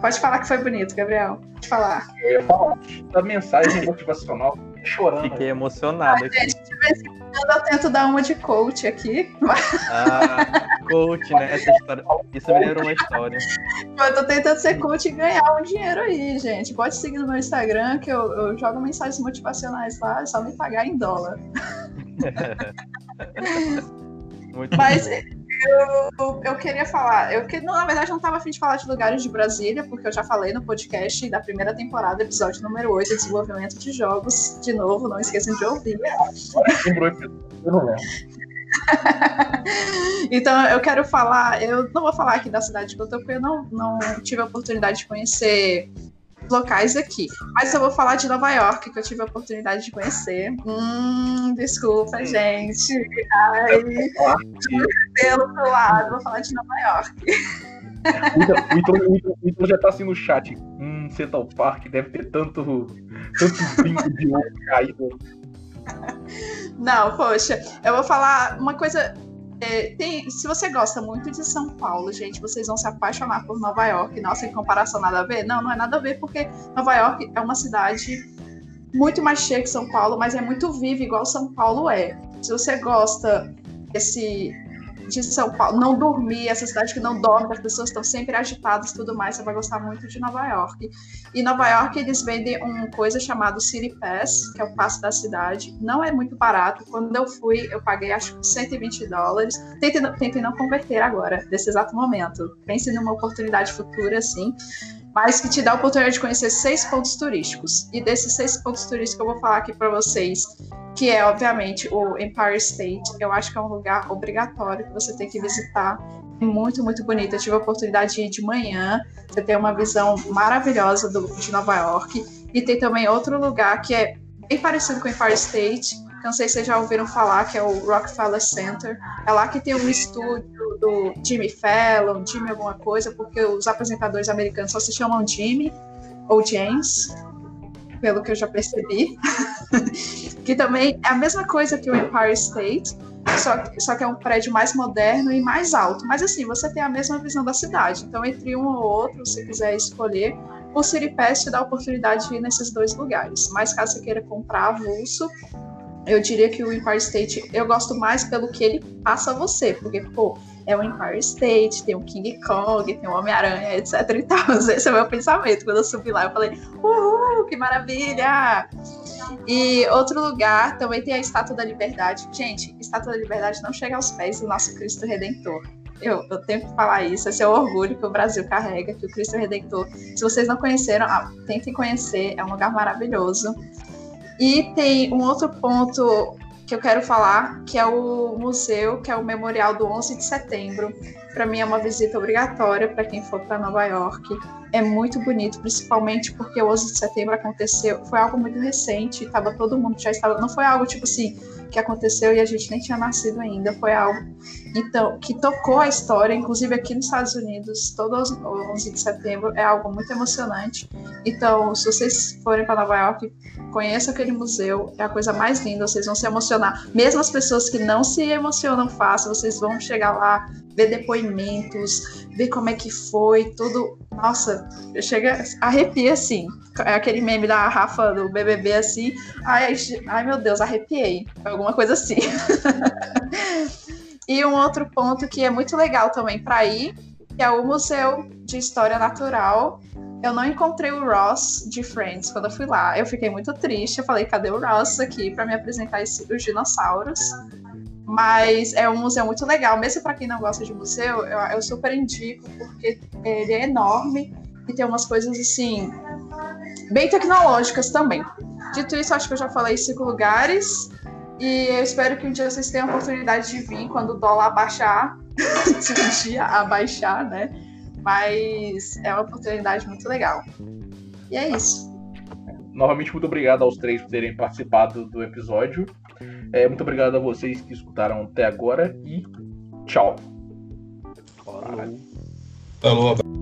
Pode falar que foi bonito, Gabriel. Pode falar. Eu ia falar da mensagem motivacional. Chorando. Fiquei emocionado aqui. Gente, eu tento dar uma de coach aqui, Ah, coach, né? Essa história. Isso me lembra uma história. Eu tô tentando ser coach e ganhar um dinheiro aí, gente. Pode seguir no meu Instagram, que eu, eu jogo mensagens motivacionais lá, é só me pagar em dólar. Muito Mas bom. Eu, eu queria falar, eu que, não, na verdade não estava afim de falar de lugares de Brasília, porque eu já falei no podcast da primeira temporada, episódio número 8, desenvolvimento de jogos. De novo, não esqueçam de ouvir. Eu não lembro. Então eu quero falar, eu não vou falar aqui da cidade que eu tô, porque eu não, não tive a oportunidade de conhecer locais aqui. Mas eu vou falar de Nova York, que eu tive a oportunidade de conhecer. Hum, desculpa, gente. Ai, pelo pro lado, vou falar de Nova York. O Ítalo- o Ítalo- o Ítalo- o Ítalo já tá assim no chat. Hum, Central Park deve ter tanto, tanto brinco de ouro caído. Não, poxa, eu vou falar uma coisa. É, tem- se você gosta muito de São Paulo, gente, vocês vão se apaixonar por Nova York. Nossa, em comparação, nada a ver? Não, não é nada a ver, porque Nova York é uma cidade muito mais cheia que São Paulo, mas é muito viva, igual São Paulo é. Se você gosta desse, de São Paulo, não dormir, essa cidade que não dorme, as pessoas estão sempre agitadas tudo mais, você vai gostar muito de Nova York. E Nova York eles vendem uma coisa chamada City Pass, que é o passe da cidade. Não é muito barato. Quando eu fui, eu paguei acho que 120 dólares. Tentem, tentem não converter agora, nesse exato momento. Pense numa oportunidade futura, assim. Mas que te dá a oportunidade de conhecer seis pontos turísticos. E desses seis pontos turísticos eu vou falar aqui para vocês, que é, obviamente, o Empire State. Eu acho que é um lugar obrigatório que você tem que visitar. É muito, muito bonito. Eu tive a oportunidade de ir de manhã. Você tem uma visão maravilhosa do, de Nova York. E tem também outro lugar que é bem parecido com o Empire State. Que não sei se vocês já ouviram falar, que é o Rockefeller Center. É lá que tem um estúdio do Jimmy Fallon, Jimmy alguma coisa, porque os apresentadores americanos só se chamam Jimmy ou James, pelo que eu já percebi. que também é a mesma coisa que o Empire State, só, só que é um prédio mais moderno e mais alto. Mas assim, você tem a mesma visão da cidade. Então, entre um ou outro, se quiser escolher, o Pass te dá a oportunidade de ir nesses dois lugares. Mas caso você queira comprar avulso, eu diria que o Empire State eu gosto mais pelo que ele passa a você, porque, pô, é o Empire State, tem o King Kong, tem o Homem-Aranha, etc e tal. Esse é o meu pensamento. Quando eu subi lá, eu falei, uhul, que maravilha! E outro lugar também tem a Estátua da Liberdade. Gente, Estátua da Liberdade não chega aos pés do nosso Cristo Redentor. Eu, eu tenho que falar isso, esse é o orgulho que o Brasil carrega, que o Cristo Redentor. Se vocês não conheceram, ah, tentem conhecer, é um lugar maravilhoso. E tem um outro ponto que eu quero falar, que é o museu, que é o Memorial do 11 de Setembro. Para mim é uma visita obrigatória para quem for para Nova York. É muito bonito, principalmente porque o 11 de setembro aconteceu, foi algo muito recente, tava todo mundo já estava, não foi algo tipo assim que aconteceu e a gente nem tinha nascido ainda, foi algo então que tocou a história, inclusive aqui nos Estados Unidos, todo o 11 de setembro é algo muito emocionante. Então, se vocês forem para Nova York, conheçam aquele museu, é a coisa mais linda, vocês vão se emocionar. Mesmo as pessoas que não se emocionam fácil, vocês vão chegar lá, ver depoimentos, ver como é que foi, tudo. Nossa, chega, arrepia assim. É aquele meme da Rafa do BBB assim. Ai, ai meu Deus, arrepiei. Alguma coisa assim. e um outro ponto que é muito legal também para ir, que é o Museu de História Natural. Eu não encontrei o Ross de Friends quando eu fui lá. Eu fiquei muito triste. Eu falei, cadê o Ross aqui para me apresentar esse, os dinossauros? Mas é um museu muito legal. Mesmo para quem não gosta de museu, eu, eu super indico, porque ele é enorme e tem umas coisas assim, bem tecnológicas também. Dito isso, acho que eu já falei cinco lugares. E eu espero que um dia vocês tenham a oportunidade de vir quando o dólar abaixar. se um dia abaixar, né? Mas é uma oportunidade muito legal. E é isso. Novamente, muito obrigado aos três por terem participado do episódio. É, muito obrigado a vocês que escutaram até agora e tchau. Falou. Falou,